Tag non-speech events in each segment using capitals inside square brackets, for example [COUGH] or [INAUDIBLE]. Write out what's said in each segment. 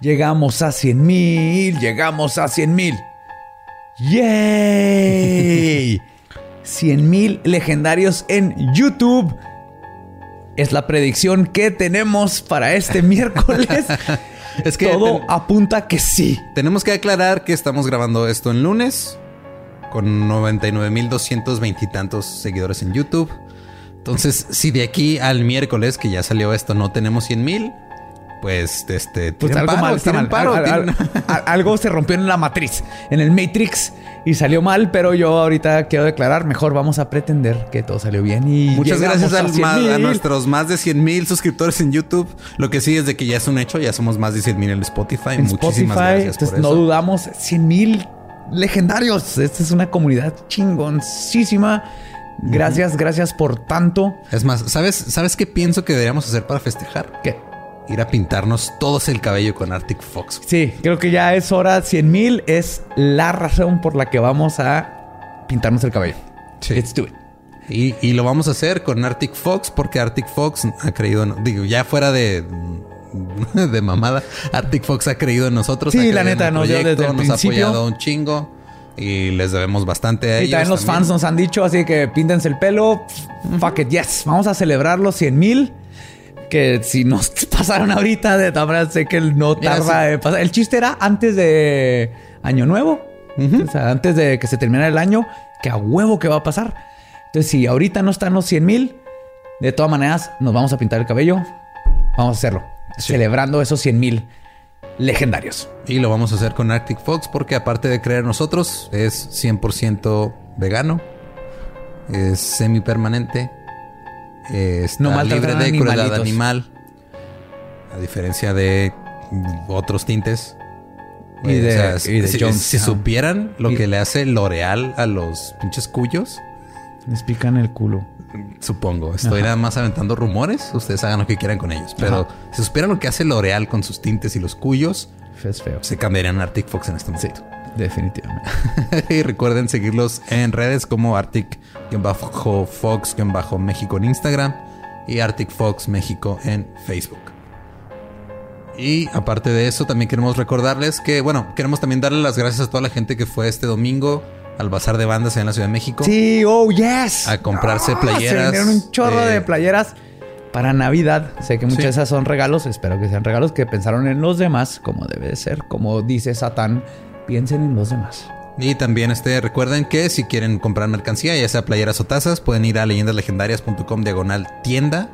Llegamos a 100 mil, llegamos a 100 mil. ¡Yay! [LAUGHS] 100 mil legendarios en YouTube. Es la predicción que tenemos para este [LAUGHS] miércoles. es que todo apunta que sí. Tenemos que aclarar que estamos grabando esto en lunes con 99.220 y tantos seguidores en YouTube. Entonces, si de aquí al miércoles, que ya salió esto, no tenemos 100 mil, pues este pues algo mal, [LAUGHS] algo se rompió en la matriz, en el Matrix y salió mal, pero yo ahorita quiero declarar, mejor vamos a pretender que todo salió bien y muchas gracias a, a, nuestros más de 100 mil suscriptores en YouTube. Lo que sí es de que ya es un hecho, ya somos más de 100 mil en Spotify. Muchísimas gracias por eso. No dudamos, 100 mil legendarios. Esta es una comunidad chingoncísima. Gracias, gracias por tanto. Es más, ¿sabes, ¿sabes qué pienso que deberíamos hacer para festejar? ¿Qué? Ir a pintarnos todos el cabello con Arctic Fox. Sí, creo que ya es hora. 100 mil es la razón por la que vamos a pintarnos el cabello. Sí. Let's do it. Y, lo vamos a hacer con Arctic Fox porque Arctic Fox ha creído, digo, ya fuera de, [LAUGHS] de mamada, Arctic Fox ha creído en nosotros. Sí, la neta, nos, nos ha apoyado un chingo y les debemos bastante a y también los fans nos han dicho, así que píntense el pelo. Fuck it, yes. Vamos a celebrar los 100 mil que si nos [LAUGHS] pasaron ahorita, de todas sé que no tarda en pasar. El chiste era antes de Año Nuevo, o sea, antes de que se terminara el año, que a huevo que va a pasar. Entonces, si ahorita no están los 100 mil, de todas maneras nos vamos a pintar el cabello. Vamos a hacerlo, celebrando esos 100 mil legendarios. Y lo vamos a hacer con Arctic Fox porque aparte de creer nosotros, es 100% vegano, es semi permanente está no libre de crueldad animal. A diferencia de otros tintes. Y de, si, supieran lo que le hace L'Oreal a los pinches cuyos. Les pican el culo. Supongo. Estoy nada más aventando rumores. Ustedes hagan lo que quieran con ellos. Pero si supieran lo que hace L'Oreal con sus tintes y los cuyos, es feo. se cambiarían a Arctic Fox en este momento. Definitivamente. [LAUGHS] y recuerden seguirlos en redes como Arctic-Fox-México en Instagram y Arctic Fox México en Facebook. Y aparte de eso, también queremos recordarles que, bueno, queremos también darle las gracias a toda la gente que fue este domingo al bazar de bandas en la Ciudad de México. Sí, oh, yes. A comprarse ah, playeras. Se un chorro de playeras para Navidad. Sé que muchas de esas son regalos. Espero que sean regalos que pensaron en los demás, como debe de ser. Como dice Satán, piensen en los demás. Y también este, recuerden que si quieren comprar mercancía, ya sea playeras o tazas, pueden ir a leyendaslegendarias.com diagonal tienda.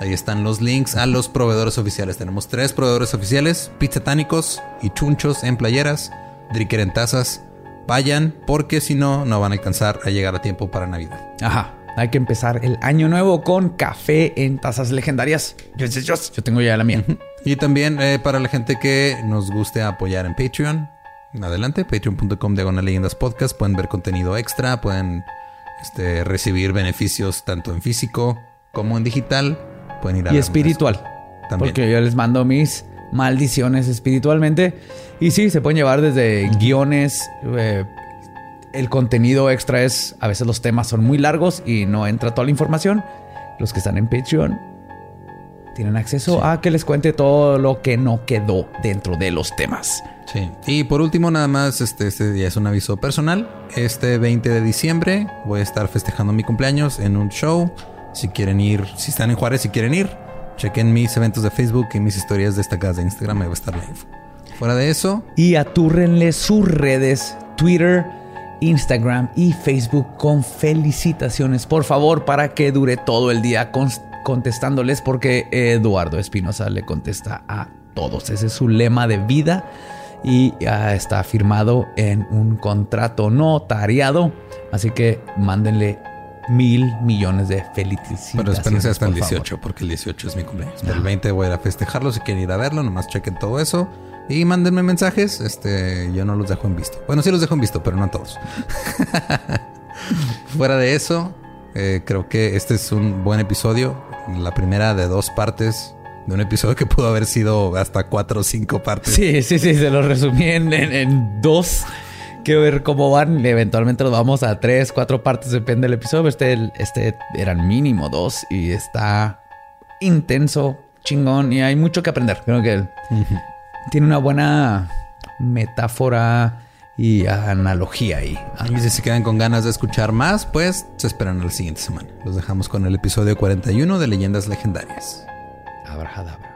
Ahí están los links a los proveedores oficiales. Tenemos tres proveedores oficiales, pizzatánicos y chunchos en playeras, Dricker en tazas. Vayan porque si no, no van a alcanzar a llegar a tiempo para Navidad. Ajá. Hay que empezar el año nuevo con café en tazas legendarias. Yo, yo, yo tengo ya la mía. Y también eh, para la gente que nos guste apoyar en Patreon, adelante, patreon.com diagonal leyendas podcast, pueden ver contenido extra, pueden este, recibir beneficios tanto en físico como en digital, pueden ir a Y espiritual. También. Porque yo les mando mis maldiciones espiritualmente. Y sí, se pueden llevar desde guiones. Eh, el contenido extra es, a veces los temas son muy largos y no entra toda la información. Los que están en Patreon tienen acceso a que les cuente todo lo que no quedó dentro de los temas. Sí. Y por último, nada más, este, este día es un aviso personal. Este 20 de diciembre voy a estar festejando mi cumpleaños en un show. Si quieren ir, si están en Juárez, si quieren ir, chequen mis eventos de Facebook y mis historias destacadas de Instagram. Me va a estar info. Fuera de eso. Y atúrrenle sus redes, Twitter, Instagram y Facebook con felicitaciones, por favor, para que dure todo el día contestándoles, porque Eduardo Espinosa le contesta a todos. Ese es su lema de vida y ya está firmado en un contrato notariado. Así que mándenle mil millones de felicidades. Pero espérense hasta el 18, porque el 18 es mi cumpleaños. El 20 voy a ir a festejarlo. Si quieren ir a verlo, nomás chequen todo eso. Y mándenme mensajes. Este, yo no los dejo en visto. Bueno, sí los dejo en visto, pero no a todos. [LAUGHS] Fuera de eso, eh, creo que este es un buen episodio. La primera de dos partes de un episodio que pudo haber sido hasta cuatro o cinco partes. Sí, sí, sí, se lo resumí en, dos. Quiero ver cómo van. Eventualmente los vamos a tres, cuatro partes, depende del episodio. Este, este eran mínimo dos y está intenso, chingón y hay mucho que aprender. Creo que tiene una buena metáfora y analogía ahí. Y si se quedan con ganas de escuchar más, pues se esperan a la siguiente semana. Los dejamos con el episodio 41 de Leyendas Legendarias. مرحبا مرحبا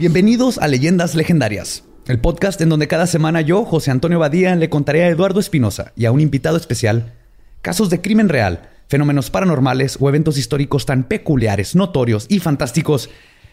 Bienvenidos a Leyendas Legendarias, el podcast en donde cada semana yo, José Antonio Badía, le contaré a Eduardo Espinosa y a un invitado especial casos de crimen real, fenómenos paranormales o eventos históricos tan peculiares, notorios y fantásticos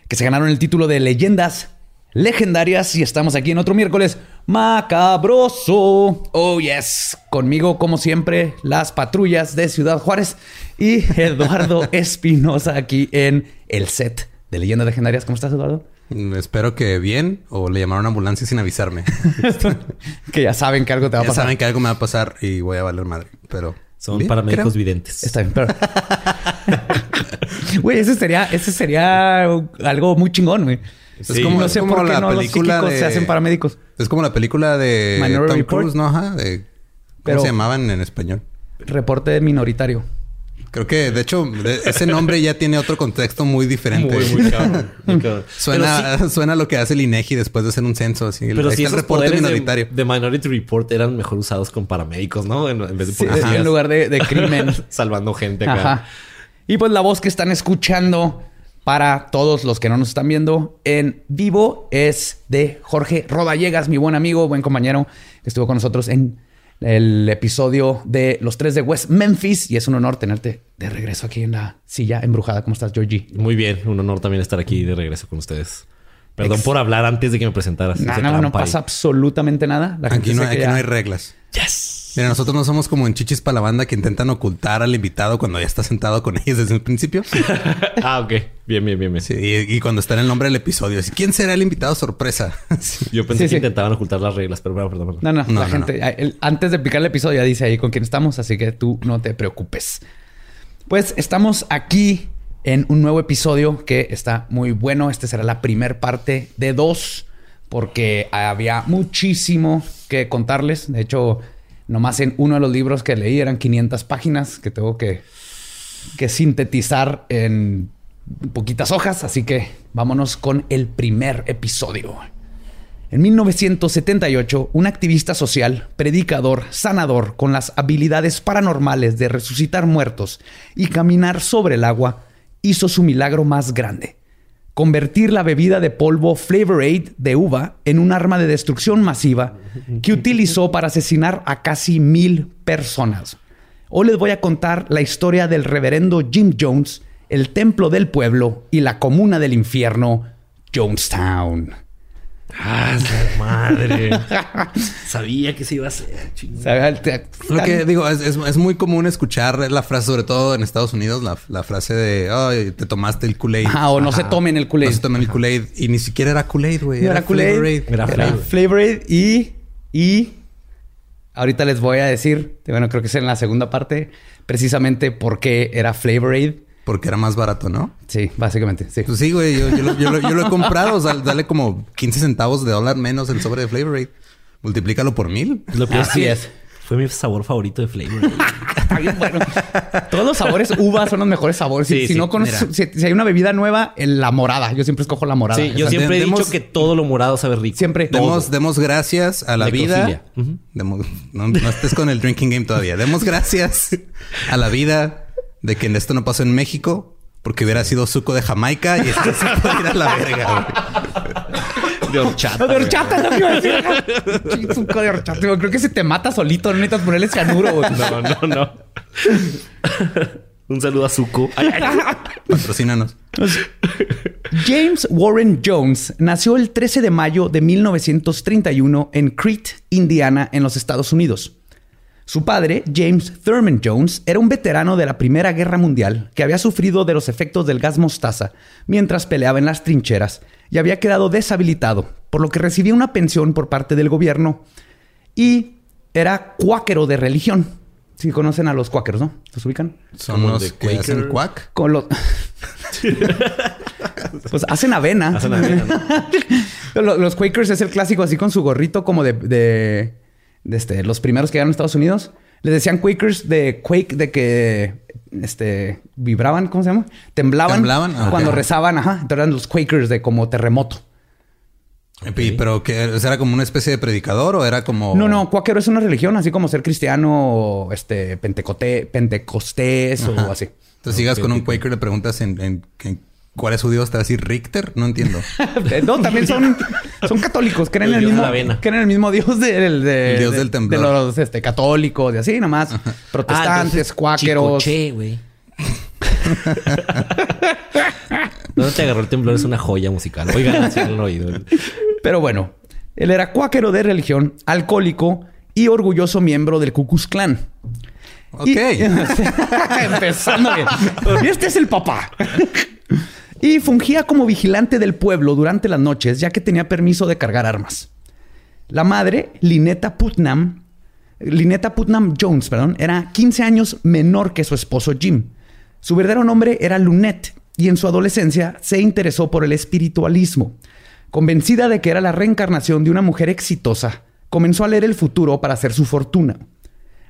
que se ganaron el título de Leyendas Legendarias y estamos aquí en otro miércoles macabroso. Oh, yes. Conmigo, como siempre, las patrullas de Ciudad Juárez y Eduardo [LAUGHS] Espinosa aquí en el set de Leyendas Legendarias. ¿Cómo estás, Eduardo? Espero que bien o le llamaron a ambulancia sin avisarme. [LAUGHS] que ya saben que algo te va a pasar. Ya saben que algo me va a pasar y voy a valer madre. Pero son paramédicos videntes. Está bien, pero. [LAUGHS] Güey, ese sería, ese sería algo muy chingón, güey. es como, no sé por qué la no película los de... se hacen paramédicos. Es como la película de Tom Cruise, ¿no? Ajá. De... ¿Cómo se llamaban en español? Reporte minoritario. Creo que, de hecho, ese nombre ya tiene otro contexto muy diferente. Muy, muy cabrón. [LAUGHS] suena, suena lo que hace el INEGI después de hacer un censo. Así. Pero si el reporte minoritario. De, Minority Report eran mejor usados con paramédicos, ¿no? En, vez de En lugar de, crimen. [LAUGHS] Salvando gente acá. Y pues la voz que están escuchando para todos los que no nos están viendo en vivo es de Jorge Rodallegas, mi buen amigo, buen compañero, que estuvo con nosotros en el episodio de Los Tres de West Memphis y es un honor tenerte de regreso aquí en la silla embrujada. ¿Cómo estás, Georgie? Muy bien, un honor también estar aquí de regreso con ustedes. Perdón por hablar antes de que me presentaras. No, no, no pasa absolutamente nada. aquí no, aquí no hay reglas. Yes. Mira, nosotros no somos como en Chichis para la banda que intentan ocultar al invitado cuando ya está sentado con [LAUGHS] ellos desde el principio. [LAUGHS] ah, ok. Bien, bien, bien. Sí, y, cuando está en el nombre del episodio. ¿Quién será el invitado sorpresa? [LAUGHS] Yo pensé que intentaban ocultar las reglas, pero bueno, perdón, No, no, la gente, antes de picar el episodio ya dice ahí con quién estamos, así que tú no te preocupes. Pues estamos aquí en un nuevo episodio que está muy bueno. Este será la primer parte de dos, porque había muchísimo que contarles. De hecho, Nomás en uno de los libros que leí eran 500 páginas que tengo que, que sintetizar en poquitas hojas. Así que vámonos con el primer episodio. En 1978, un activista social, predicador, sanador con las habilidades paranormales de resucitar muertos y caminar sobre el agua, hizo su milagro más grande convertir la bebida de polvo Flavor Aid de uva en un arma de destrucción masiva que utilizó para asesinar a casi mil personas. Hoy les voy a contar la historia del reverendo Jim Jones, el templo del pueblo y la comuna del infierno, Jonestown. Ah, madre. [LAUGHS] Sabía que se iba a hacer. Lo que digo, es, muy común escuchar la frase, sobre todo en Estados Unidos, la, frase de, ay, te tomaste el Kool-Aid. Ah, o no se tomen el Kool-Aid. No se tomen el Kool-Aid. Y ni siquiera era Kool-Aid, güey. era, Kool-Aid. Era, Flavor Aid. Y, y ahorita les voy a decir, bueno, creo que es en la segunda parte, precisamente por qué era Flavor Aid. Porque era más barato, ¿no? Sí, básicamente, sí. Pues sí, güey. Yo, lo, he comprado. O sea, dale como 15 centavos de dólar menos el sobre de Flavor Aid. Multiplícalo por mil. Lo que Así es. Fue mi sabor favorito de Flavor. [LAUGHS] Está bien bueno. Todos los sabores uva son los mejores sabores. si, no conoces, si, hay una bebida nueva, la morada. Yo siempre escojo la morada. Sí, yo siempre he dicho que todo lo morado sabe rico. Siempre. Demos, demos gracias a la vida. no, no estés con el drinking game todavía. Demos gracias a la vida de que esto no pasó en México porque hubiera sido suco de Jamaica y esto se puede ir a la verga. De horchata. de horchata, no iba a decir. Suco de horchata. Creo que se te mata solito, no necesitas ponerle cianuro. güey. No, no, no. Un saludo a Zuko. Patrocínanos. James Warren Jones nació el 13 de mayo de 1931 en Crete, Indiana, en los Estados Unidos. Su padre, James Thurman Jones, era un veterano de la Primera Guerra Mundial que había sufrido de los efectos del gas mostaza mientras peleaba en las trincheras y había quedado deshabilitado, por lo que recibía una pensión por parte del gobierno y era cuáquero de religión. Si conocen a los cuáqueros, ¿no? ¿Los ubican? Son los de que hacen cuac. Con los... [LAUGHS] pues hacen avena. Hacen avena, [LAUGHS] Lo- Los Quakers es el clásico así con su gorrito como de este, los primeros que llegaron a Estados Unidos. Les decían Quakers de Quake, de que este, vibraban, ¿cómo se llama? Temblaban. Temblaban, ah, Cuando rezaban, ajá. Entonces eran los Quakers de como terremoto. Y- Pero que era como una especie de predicador o era como. No, no, cuáquero es una religión, así como ser cristiano este, pentecote, pentecostés Ajá. o así. Entonces llegas con un Quaker le preguntas en, en- en cuál es su dios, te va a decir Richter. No entiendo. [LAUGHS] No, también son, son católicos, creen El en el mismo, creen en el mismo dios del de, El dios de- del temblor. de los este, católicos y así nomás. Protestantes, cuáqueros. Chicoche, güey. ¿Dónde te agarró el temblor? Es una joya musical. Oigan, si no oído. Pero bueno, él era cuáquero de religión, alcohólico y orgulloso miembro del Ku Klux Klan. Ok. Y- [LAUGHS] Empezando bien. [LAUGHS] Y este es el papá. Y fungía como vigilante del pueblo durante las noches, ya que tenía permiso de cargar armas. La madre, Lineta Putnam, Lineta Putnam Jones, perdón, era 15 años menor que su esposo Jim. Su verdadero nombre era Lunette y en su adolescencia se interesó por el espiritualismo. Convencida de que era la reencarnación de una mujer exitosa, comenzó a leer el futuro para hacer su fortuna.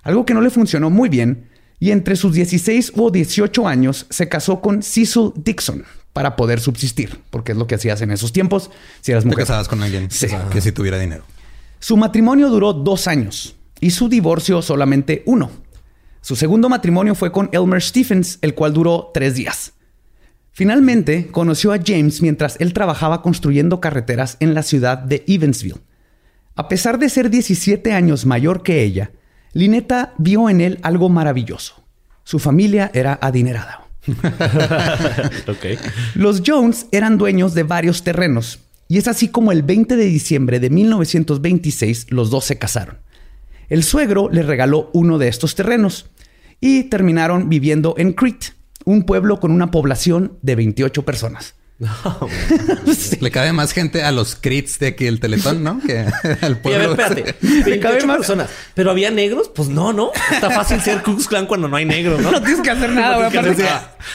Algo que no le funcionó muy bien y entre sus 16 o 18 años se casó con Cecil Dixon para poder subsistir, porque es lo que hacías en esos tiempos si eras Te mujer. casabas con alguien Sí. que si tuviera dinero. Su matrimonio duró dos años y su divorcio solamente uno. Su segundo matrimonio fue con Elmer Stephens, el cual duró tres días. Finalmente conoció a James mientras él trabajaba construyendo carreteras en la ciudad de Evansville. A pesar de ser 17 años mayor que ella, Lineta vio en él algo maravilloso. Su familia era adinerada. [LAUGHS] Los Jones eran dueños de varios terrenos y es así como el 20 de diciembre de 1926 los dos se casaron. El suegro le regaló uno de estos terrenos y terminaron viviendo en Crete, un pueblo con una población de 28 personas. [LAUGHS] Sí. Le cabe más gente a los crits de aquí el teletón, ¿no? Que [LAUGHS] al Y a ver, pueblo. espérate. [LAUGHS] Le cabe 28 más- personas. ¿Pero había negros? Pues no, ¿no? Está fácil ser Ku Klux Klan cuando no hay negros, ¿no? No tienes que hacer nada, güey. No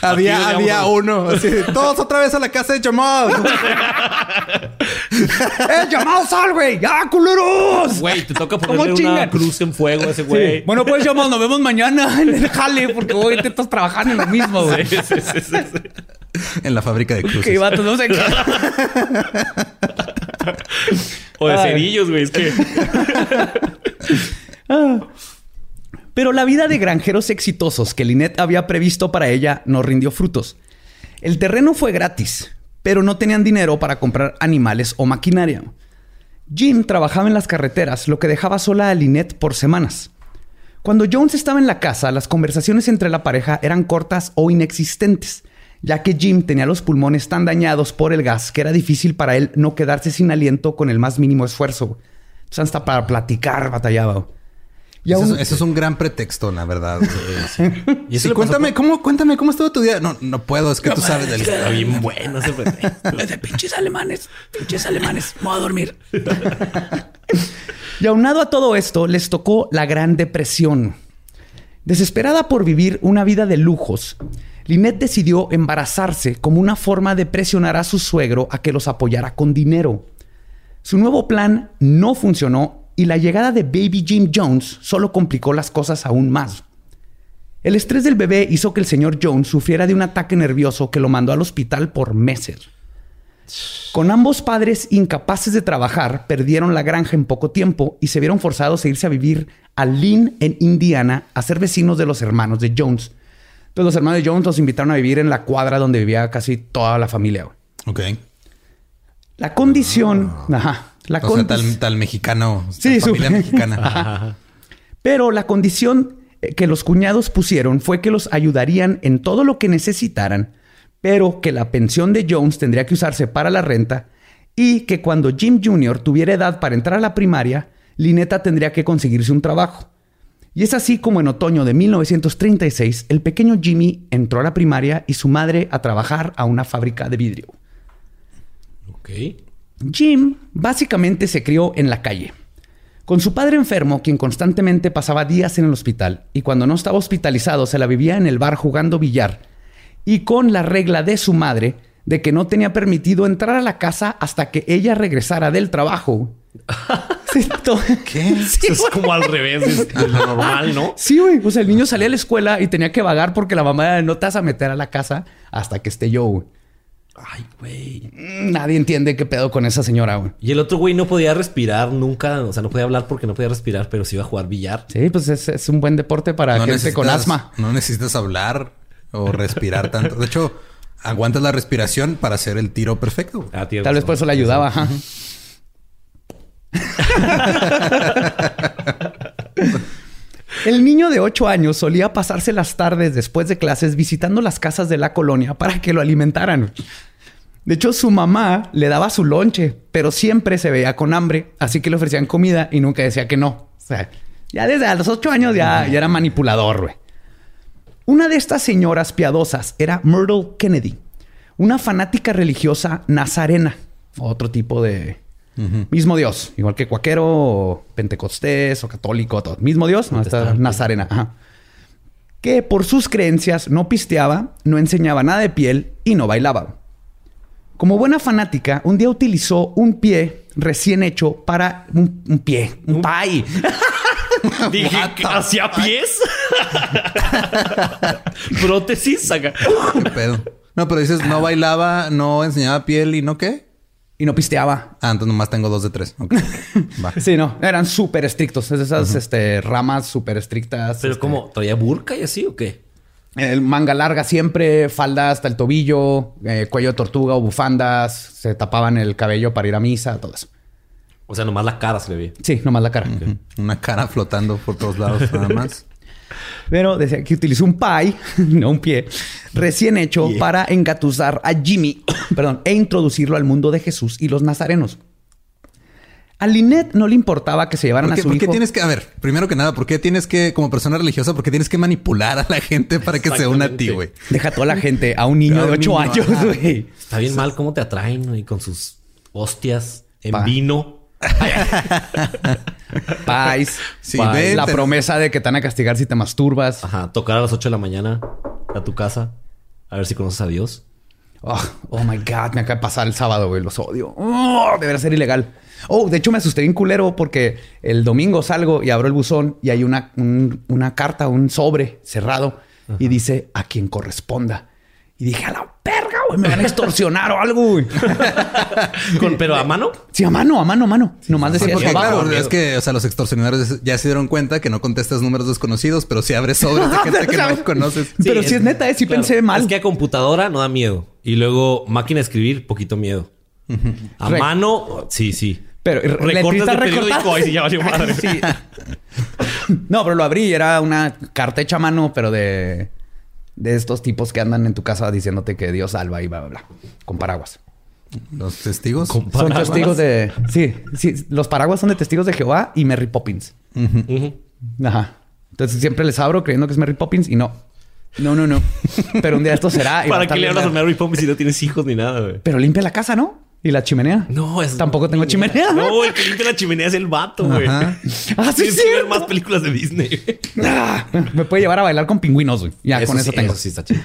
había había uno. Así, todos otra vez a la casa de Jamal. ¡Eh, sal, güey! ¡Ya, culeros! Güey, te toca ¿Cómo ponerle una cruz en fuego a ese Sí. güey. Bueno, pues llamado, nos vemos mañana en el jale porque hoy te estás trabajando en lo mismo, güey. Sí, sí, sí, sí, sí. [LAUGHS] en la fábrica de cruces. Que vatos, no sé qué. [LAUGHS] O de Ay. cerillos, güey. Es que... [LAUGHS] Pero la vida de granjeros exitosos que Lynette había previsto para ella no rindió frutos. El terreno fue gratis, pero no tenían dinero para comprar animales o maquinaria. Jim trabajaba en las carreteras, lo que dejaba sola a Lynette por semanas. Cuando Jones estaba en la casa, las conversaciones entre la pareja eran cortas o inexistentes, ya que Jim tenía los pulmones tan dañados por el gas que era difícil para él no quedarse sin aliento con el más mínimo esfuerzo. Entonces hasta para platicar batallaba. Y Eso, es, eso es un gran pretexto, la verdad. [LAUGHS] Y Sí, cuéntame, ¿cómo, cuéntame, ¿cómo estuvo tu día? No, no puedo, es que tú sabes del... Está bien bueno ese de pinches alemanes, pinches alemanes, me voy a dormir. y aunado a todo esto, les tocó la Gran Depresión. Desesperada por vivir una vida de lujos, Lynette decidió embarazarse como una forma de presionar a su suegro a que los apoyara con dinero. Su nuevo plan no funcionó y la llegada de Baby Jim Jones solo complicó las cosas aún más. El estrés del bebé hizo que el señor Jones sufriera de un ataque nervioso que lo mandó al hospital por meses. Con ambos padres incapaces de trabajar, perdieron la granja en poco tiempo y se vieron forzados a irse a vivir a Lynn, en Indiana, a ser vecinos de los hermanos de Jones. Entonces los hermanos Jones los invitaron a vivir en la cuadra donde vivía casi toda la familia. güey. Ok. La condición... Ajá. La o sea, tal, tal, mexicano. Sí, familia [LAUGHS] mexicana. Pero la condición eh, que los cuñados pusieron fue que los ayudarían en todo lo que necesitaran, pero que la pensión de Jones tendría que usarse para la renta y que cuando Jim Jr. tuviera edad para entrar a la primaria, Lineta tendría que conseguirse un trabajo. Y es así como en otoño de 1936 el pequeño Jimmy entró a la primaria y su madre a trabajar a una fábrica de vidrio. Ok. Jim básicamente se crió en la calle, con su padre enfermo, quien constantemente pasaba días en el hospital y cuando no estaba hospitalizado se la vivía en el bar jugando billar, y con la regla de su madre de que no tenía permitido entrar a la casa hasta que ella regresara del trabajo. ¿Qué? es como al revés de lo normal, ¿no? Sí, güey. O sea, el niño salía a la escuela y tenía que vagar porque la mamá no te vas a meter a la casa hasta que esté yo, güey. Ay, güey. Nadie entiende qué pedo con esa señora, güey. Y el otro güey no podía respirar nunca. O sea, no podía hablar porque no podía respirar, pero sí iba a jugar billar. Sí, pues es, un buen deporte para gente con asma. No necesitas hablar o respirar tanto. De hecho, aguantas la respiración para hacer el tiro perfecto. Ah, Tal vez por eso le ayudaba. [LAUGHS] El niño de 8 años solía pasarse las tardes después de clases visitando las casas de la colonia para que lo alimentaran. De hecho, su mamá le daba su lonche, pero siempre se veía con hambre, así que le ofrecían comida y nunca decía que no. Ya desde los 8 años ya, era manipulador. Una de estas señoras piadosas era Myrtle Kennedy, una fanática religiosa nazarena, otro tipo de, Mismo Dios, igual que cuaquero, pentecostés o católico, todo. Mismo Dios, no, está nazarena. Que por sus creencias no pisteaba, no enseñaba nada de piel y no bailaba. Como buena fanática, un día utilizó un pie recién hecho para un, pie, un pie. [LAUGHS] Dije, ¿hacía pies? [LAUGHS] Prótesis, saca. [LAUGHS] No, pero dices, no bailaba, no enseñaba piel y no qué y no pisteaba. Ah, entonces nomás tengo dos de tres. [LAUGHS] sí, no, eran súper estrictos. esas este, ramas súper estrictas. ¿Pero este, cómo? ¿Traía burka y así o qué? El manga larga siempre, falda hasta el tobillo, eh, cuello de tortuga o bufandas, se tapaban el cabello para ir a misa, todo eso. O sea, nomás la cara se le veía. Sí, nomás la cara. Una cara flotando por todos lados nada [LAUGHS] más. Pero decía que utilizó un pie, [LAUGHS] no un pie, recién hecho para engatusar a Jimmy, [COUGHS] perdón, e introducirlo al mundo de Jesús y los nazarenos. A Lynette no le importaba que se llevaran a su ¿por qué tienes que, a ver, primero que nada, ¿por qué tienes que, como persona religiosa, por qué tienes que manipular a la gente para que se una a ti, güey? Deja toda la gente a un niño [LAUGHS] de ocho años, güey. Está bien mal cómo te atraen, y con sus hostias en vino. [LAUGHS] Pais. la promesa de que te van a castigar si te masturbas. Ajá. Tocar a las 8 de la mañana a tu casa. A ver si conoces a Dios. Oh, oh my God. Me acaba de pasar el sábado, güey. Los odio. Oh, debería ser ilegal. Oh, de hecho me asusté bien culero porque el domingo salgo y abro el buzón y hay una, una carta, un sobre cerrado y dice a quien corresponda. Y dije, a la verga, güey, me van a extorsionar o algo, güey. [LAUGHS] ¿Pero a mano? Sí, a mano, a mano, a mano. Nomás decía porque, claro, es que, o sea, los extorsionadores ya se dieron cuenta que no contestas números desconocidos, pero sí abres sobres de [LAUGHS] gente que no conoces. pero si es neta, eh, sí pensé mal. Es que a computadora no da miedo. Y luego máquina de escribir, poquito miedo. A mano, sí, sí. Pero recortes de periódico, ahí sí ya valió madre. [LAUGHS] sí. No, pero lo abrí. Era una carta hecha a mano, pero de de estos tipos que andan en tu casa diciéndote que Dios salva y bla, bla, bla. Con paraguas. ¿Los testigos? Son testigos de... Sí, sí. Los paraguas son de testigos de Jehová y Mary Poppins. Ajá. Entonces siempre les abro creyendo que es Mary Poppins y no. No, no, no. [LAUGHS] Pero un día esto será... ¿Para qué le hablas a Mary Poppins si no tienes hijos ni nada, güey? Pero limpia la casa, ¿no? ¿Y la chimenea? No, es Tampoco tengo chimenea. No, el que limpia la chimenea es el vato, güey. Ah, sí, sí. ver más películas de Disney. Ah, me puede llevar a bailar con pingüinos, güey. Ya con eso tengo. Eso sí está chido.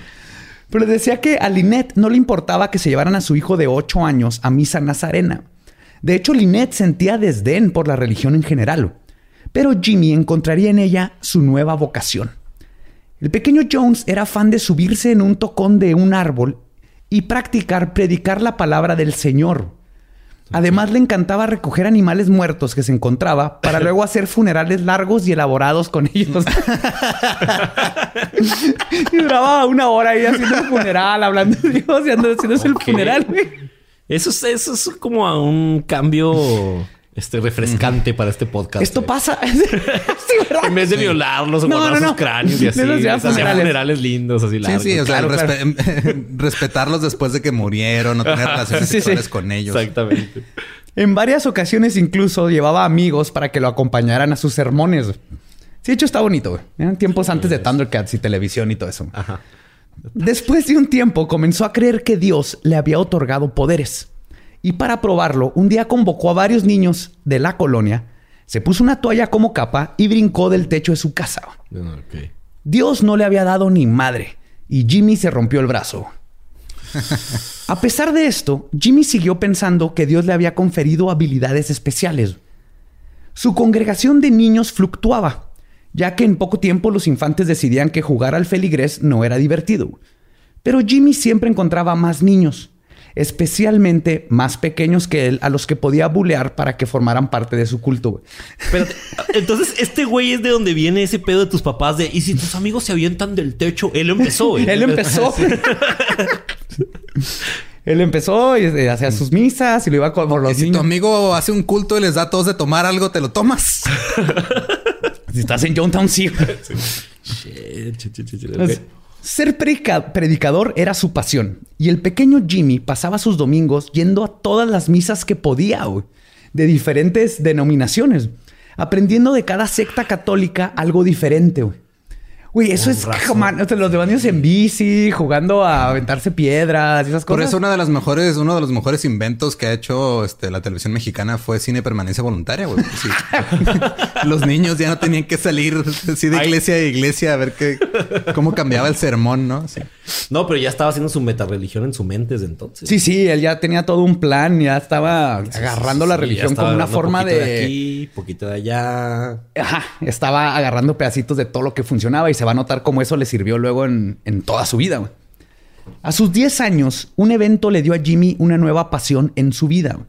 Pero decía que a Lynette no le importaba que se llevaran a su hijo de 8 años a misa nazarena. De hecho, Lynette sentía desdén por la religión en general. Pero Jimmy encontraría en ella su nueva vocación. El pequeño Jones era fan de subirse en un tocón de un árbol y practicar predicar la palabra del Señor. Además le encantaba recoger animales muertos que se encontraba para luego hacer funerales largos y elaborados con ellos. [LAUGHS] y duraba una hora ahí haciendo el funeral, hablando de Dios y haciendo el funeral. Eso es, eso es como a un cambio este refrescante para este podcast. Esto güey. pasa. [LAUGHS] En vez de violarlos o No, guardar no, cráneos y así. De los ya hacían funerales. funerales lindos, así Sí, largos. sí, o sea, claro, respe- [LAUGHS] respetarlos después de que murieron, no tener relaciones Sí, sí. sexuales con ellos. Exactamente. En varias ocasiones incluso llevaba amigos para que lo acompañaran a sus sermones. Sí, de hecho está bonito. güey. Eran tiempos antes de Thundercats y televisión y todo eso. Ajá. Después de un tiempo comenzó a creer que Dios le había otorgado poderes. Y para probarlo, un día convocó a varios niños de la colonia, se puso una toalla como capa y brincó del techo de su casa. Dios no le había dado ni madre y Jimmy se rompió el brazo. [LAUGHS] A pesar de esto, Jimmy siguió pensando que Dios le había conferido habilidades especiales. Su congregación de niños fluctuaba, ya que en poco tiempo los infantes decidían que jugar al feligrés no era divertido. Pero Jimmy siempre encontraba más niños, especialmente más pequeños que él, a los que podía bulear para que formaran parte de su culto. güey. Pero entonces este güey es de donde viene ese pedo de tus papás de y si tus amigos se avientan del techo, él empezó, güey. Él empezó. [LAUGHS] [LAUGHS] Él empezó y eh, hacía sus misas y lo iba Y los si tu amigo hace un culto y les da a todos de tomar algo, ¿te lo tomas? [LAUGHS] Si estás en Johntown, sí. Shit, shit, shit, shit, ok. Ser predica- predicador era su pasión y el pequeño Jimmy pasaba sus domingos yendo a todas las misas que podía, de diferentes denominaciones, aprendiendo de cada secta católica algo diferente, güey. Eso es man, los demonios en bici, jugando a aventarse piedras y esas Por cosas. eso una de las mejores, uno de los mejores inventos que ha hecho este, la televisión mexicana fue cine permanencia voluntaria, güey. Sí. [LAUGHS] los niños ya no tenían que salir así de iglesia a iglesia a ver qué, cómo cambiaba el sermón, ¿no? Sí. No, pero ya estaba haciendo su metarreligión en su mente desde entonces. Sí, sí, él ya tenía todo un plan, ya estaba agarrando la Sí, religión como una forma poquito de... aquí, poquito de allá. Ajá, estaba agarrando pedacitos de todo lo que funcionaba y se va a notar cómo eso le sirvió luego en, en toda su vida. güey. A sus 10 años, un evento le dio a Jimmy una nueva pasión en su vida. güey.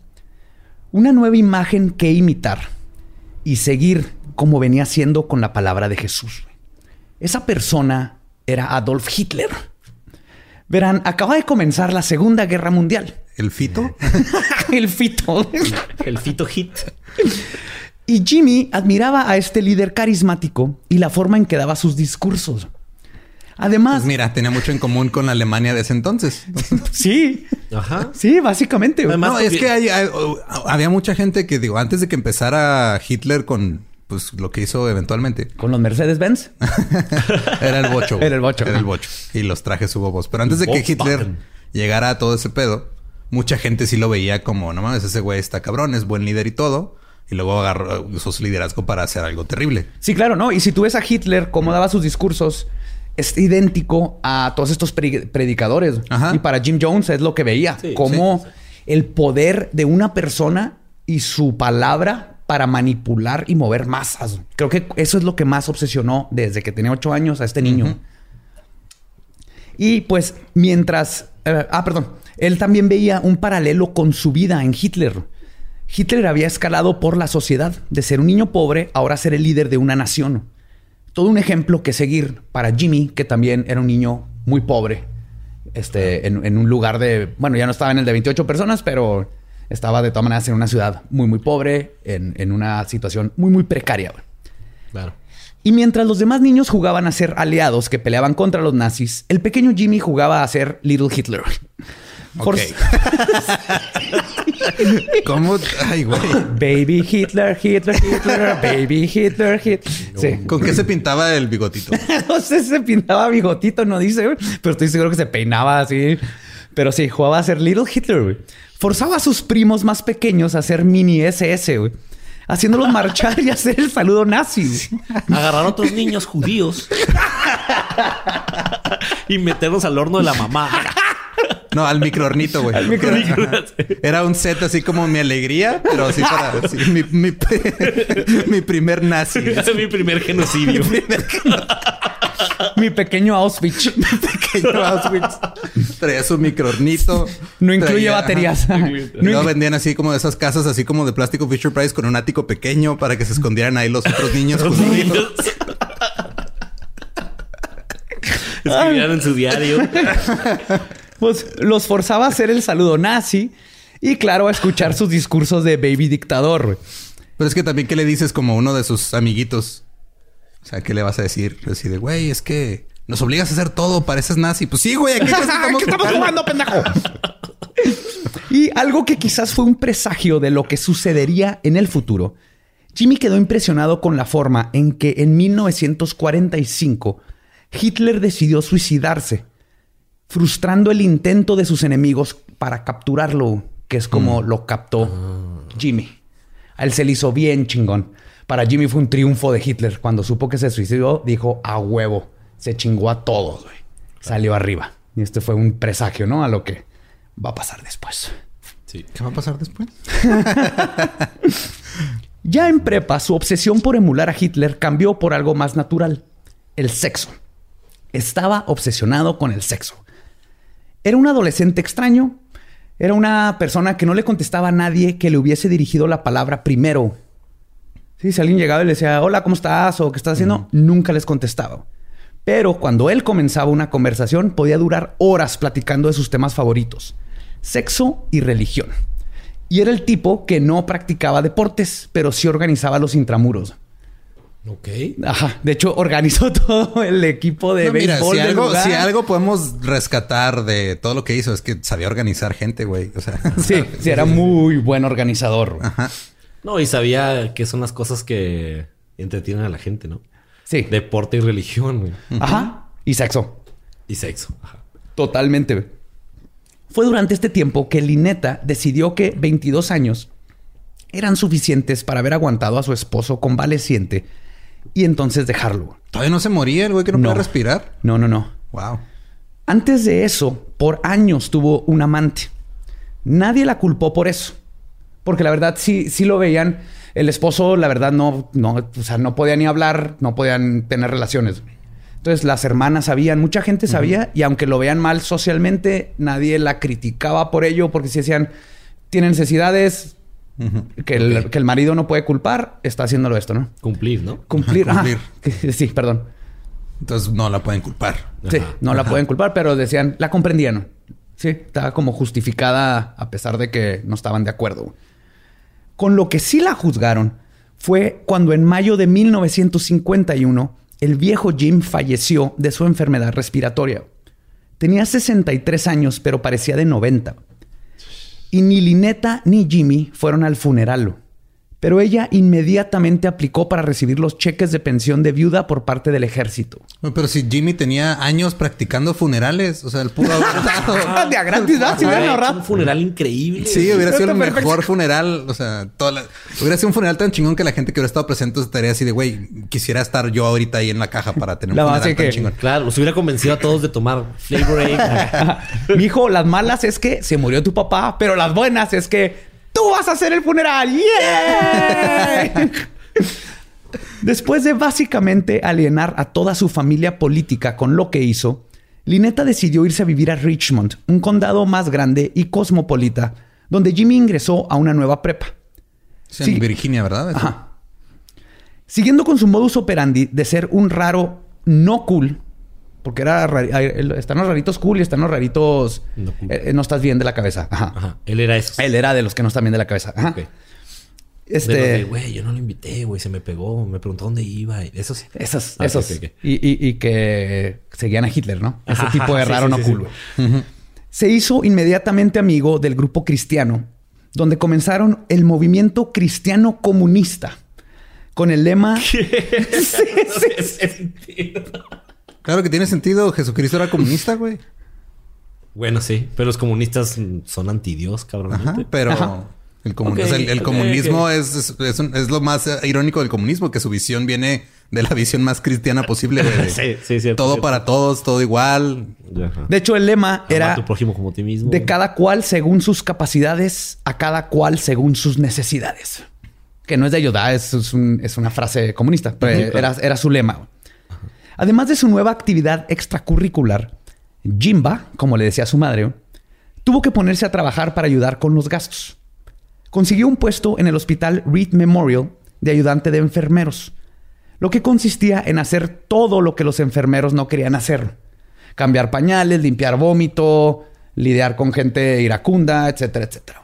Una nueva imagen que imitar y seguir como venía siendo con la palabra de Jesús. güey. Esa persona era Adolf Hitler. Verán, acaba de comenzar la Segunda Guerra Mundial. El fito. [LAUGHS] El fito. El fito hit. Y Jimmy admiraba a este líder carismático y la forma en que daba sus discursos. Además, Pues mira, tenía mucho en común con la Alemania de ese entonces. [LAUGHS] sí, Ajá. sí, básicamente. Además, no, es que hay- hay- había mucha gente que, digo, antes de que empezara Hitler con pues lo que hizo eventualmente, Con los Mercedes-Benz. [LAUGHS] era el bocho. güey. Era el bocho. Era el bocho. Y los trajes hubo voz. Pero antes de que. Hitler llegara a todo ese pedo, mucha gente sí lo veía como, no mames, ese güey está cabrón, es buen líder y todo. Y luego agarró, usó su liderazgo para hacer algo terrible. Sí, claro, ¿no? Y si tú ves a Hitler, cómo daba sus discursos, es idéntico a todos estos pre- predicadores. Ajá. Y para Jim Jones es lo que veía. Sí, cómo el poder de una persona y su palabra para manipular y mover masas. Creo que eso es lo que más obsesionó desde que tenía ocho años a este niño. Y pues mientras... eh, ah, perdón. Él también veía un paralelo con su vida en Hitler. Hitler había escalado por la sociedad. De ser un niño pobre, ahora ser el líder de una nación. Todo un ejemplo que seguir para Jimmy, que también era un niño muy pobre. Este, en, en un lugar de... Bueno, ya no estaba en el de 28 personas, pero estaba de todas maneras en una ciudad muy, muy pobre, en, en una situación muy, muy precaria. güey. Claro. Y mientras los demás niños jugaban a ser aliados que peleaban contra los nazis, el pequeño Jimmy jugaba a ser Little Hitler. For- Ok. [LAUGHS] ¿Cómo? Ay, güey. Baby Hitler, Hitler, Hitler, Baby Hitler, Hitler. Sí. ¿Con qué se pintaba el bigotito? [LAUGHS] No sé si se pintaba bigotito, no dice, güey, pero estoy seguro que se peinaba así. Pero sí, jugaba a ser Little Hitler, güey. Forzaba a sus primos más pequeños a ser mini SS, güey. Haciéndolos [LAUGHS] marchar y hacer el saludo nazi. güey. [LAUGHS] Agarrar a otros niños judíos y meterlos al horno de la mamá. [LAUGHS] No, al microornito, güey. Al Era un set así como mi alegría, pero así para así, mi, mi, mi primer nazi. Ese es mi primer genocidio. Mi pequeño Auschwitz. [LAUGHS] Pequeño Auschwitz. Traía su microornito. No incluye Traía- baterías. ajá. No vendían así como de esas casas así como de plástico Fisher Price con un ático pequeño para que se escondieran ahí los otros niños. [LAUGHS] judíos. Escribían en su diario. [LAUGHS] Pues los forzaba a hacer el saludo nazi Y claro, a escuchar sus discursos de baby dictador. Pero es que también, ¿qué le dices como uno de sus amiguitos? O sea, ¿qué le vas a decir? Así de, güey, es que nos obligas a hacer todo, pareces nazi. Pues sí, güey, aquí [LAUGHS] estamos, estamos jugando, pendejo. [LAUGHS] y algo que quizás fue un presagio de lo que sucedería en el futuro. Jimmy quedó impresionado con la forma en que en 1945 Hitler decidió suicidarse, frustrando el intento de sus enemigos para capturarlo, que es como mm. lo captó Jimmy. A él se le hizo bien chingón. Para Jimmy fue un triunfo de Hitler. Cuando supo que se suicidó, dijo a huevo. Se chingó a todos, güey. Salió arriba. Y este fue un presagio, ¿no? A lo que va a pasar después. Sí. ¿Qué va a pasar después? [LAUGHS] ya en prepa, su obsesión por emular a Hitler cambió por algo más natural: el sexo. Estaba obsesionado con el sexo. Era un adolescente extraño. Era una persona que no le contestaba a nadie que le hubiese dirigido la palabra primero. Si alguien llegaba y le decía, hola, ¿cómo estás? o ¿qué estás haciendo? Nunca les contestaba. Pero cuando él comenzaba una conversación, podía durar horas platicando de sus temas favoritos, sexo y religión. Y era el tipo que no practicaba deportes, pero sí organizaba los intramuros. Ok. Ajá. De hecho, organizó [LAUGHS] todo el equipo de béisbol. si, algo, si algo podemos rescatar de todo lo que hizo es que sabía organizar gente, güey. O sea, [LAUGHS] [LAUGHS] sí, sí, era muy buen organizador. Ajá. No, y sabía que son las cosas que entretienen a la gente, ¿no? Sí. Deporte y religión, güey. Ajá. Y sexo. Y sexo. Ajá. Totalmente. Fue durante este tiempo que Lineta decidió que 22 años eran suficientes para haber aguantado a su esposo convaleciente y entonces dejarlo. Todavía no se moría el güey que no, puede respirar. No, no, no. Wow. Antes de eso, por años tuvo un amante. Nadie la culpó por eso. Porque la verdad sí, sí lo veían. El esposo, la verdad, no, no, o sea, no podía ni hablar, no podían tener relaciones. Entonces las hermanas sabían, mucha gente sabía, y aunque lo vean mal socialmente, nadie la criticaba por ello, porque si decían, tiene necesidades, que, el, marido no puede culpar, está haciéndolo esto, ¿no? Cumplir, ¿no? Cumplir. Cumplir. [LAUGHS] sí, perdón. Entonces no la pueden culpar. Sí, no la pueden culpar, pero decían, la comprendían. Sí, estaba como justificada a pesar de que no estaban de acuerdo. Con lo que sí la juzgaron fue cuando en mayo de 1951 el viejo Jim falleció de su enfermedad respiratoria. Tenía 63 años, pero parecía de 90. Y ni Lineta ni Jimmy fueron al funeral. Pero ella inmediatamente aplicó para recibir los cheques de pensión de viuda por parte del ejército. Pero si Jimmy tenía años practicando funerales, o sea, el pudo [LAUGHS] haber de a gratis, ¿no? Si Un funeral increíble. Sí, hubiera sido el mejor funeral. O sea, toda hubiera sido un funeral tan chingón que la gente que hubiera estado presente estaría así de, güey, quisiera estar yo ahorita ahí en la caja para tener un funeral tan chingón. Claro, los hubiera convencido a todos de tomar Flavor [LAUGHS] Mi hijo, las malas es que se murió tu papá, pero las buenas es que tú vas a hacer el funeral. ¡Yeah! [LAUGHS] Después de básicamente alienar a toda su familia política con lo que hizo, Lineta decidió irse a vivir a Richmond, un condado más grande y cosmopolita, donde Jimmy ingresó a una nueva prepa. en Virginia, ¿verdad? Ajá. Siguiendo con su modus operandi de ser un raro no cool, porque era están los raritos cool y están los raritos no, eh, no estás bien de la cabeza. Ajá. Él era eso. Él era de los que no están bien de la cabeza. Ajá. Este, güey, yo no lo invité, güey, se me pegó, me preguntó dónde iba. Esos, esos, ah, esos. Y, que seguían a Hitler, ¿no? Ese tipo de [LAUGHS] raro no cool. Se hizo inmediatamente amigo del grupo cristiano, donde comenzaron el movimiento cristiano comunista con el lema. [LAUGHS] [LAUGHS] Claro que tiene sentido. Jesucristo era comunista, güey. Bueno, sí, pero los comunistas son antidios, cabrón. pero el, comunismo es, lo más irónico del comunismo, que su visión viene de la visión más cristiana posible. De, [LAUGHS] sí, sí, cierto, Todo para todos, todo igual. De hecho, el lema era tu prójimo como ti mismo. de cada cual según sus capacidades, a cada cual según sus necesidades. Que no es de ayuda, es, es, una frase comunista, pero era, era su lema. Además de su nueva actividad extracurricular, Jimba, como le decía su madre, tuvo que ponerse a trabajar para ayudar con los gastos. Consiguió un puesto en el hospital Reed Memorial de ayudante de enfermeros, lo que consistía en hacer todo lo que los enfermeros no querían hacer. Cambiar pañales, limpiar vómito, lidiar con gente iracunda, etcétera, etcétera.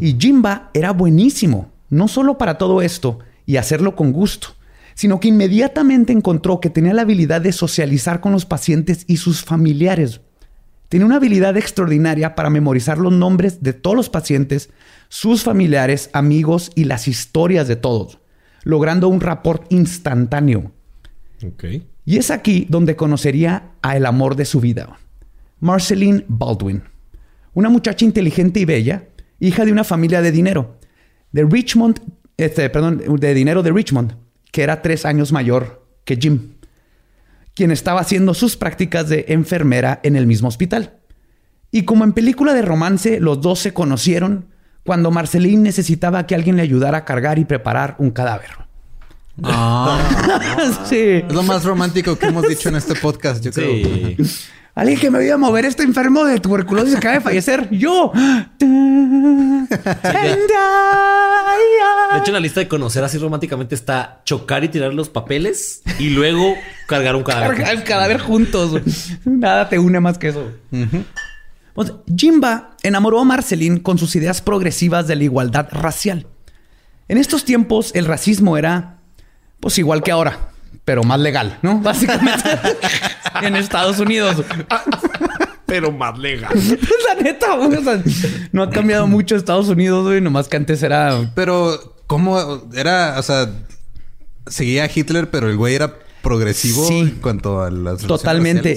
Y Jimba era buenísimo, no solo para todo esto y hacerlo con gusto, sino que inmediatamente encontró que tenía la habilidad de socializar con los pacientes y sus familiares. Tenía una habilidad extraordinaria para memorizar los nombres de todos los pacientes, sus familiares, amigos y las historias de todos, logrando un rapport instantáneo. Y es aquí donde conocería a el amor de su vida, Marceline Baldwin, una muchacha inteligente y bella, hija de una familia de dinero, de Richmond, este, perdón, de dinero de Richmond, que era tres años mayor que Jim quien estaba haciendo sus prácticas de enfermera en el mismo hospital. Y como en película de romance, los dos se conocieron cuando Marceline necesitaba que alguien le ayudara a cargar y preparar un cadáver. Ah, [LAUGHS] sí. Es lo más romántico que hemos dicho en este podcast, yo creo. Alguien que me vaya a mover este enfermo de tuberculosis acaba de fallecer. Yo. [LAUGHS] De hecho, en la lista de conocer así románticamente está chocar y tirar los papeles y luego cargar un cadáver. Cargar el cadáver juntos. Nada te une más que eso. Jimba enamoró a Marceline con sus ideas progresivas de la igualdad racial. En estos tiempos, el racismo era, pues igual que ahora pero más legal, ¿no? [LAUGHS] Básicamente [LAUGHS] en Estados Unidos. [LAUGHS] pero más legal. La neta, no ha cambiado mucho Estados Unidos, güey, nomás que antes era. Pero, ¿cómo era? O sea, seguía Hitler, pero el güey era progresivo en cuanto a las. Totalmente.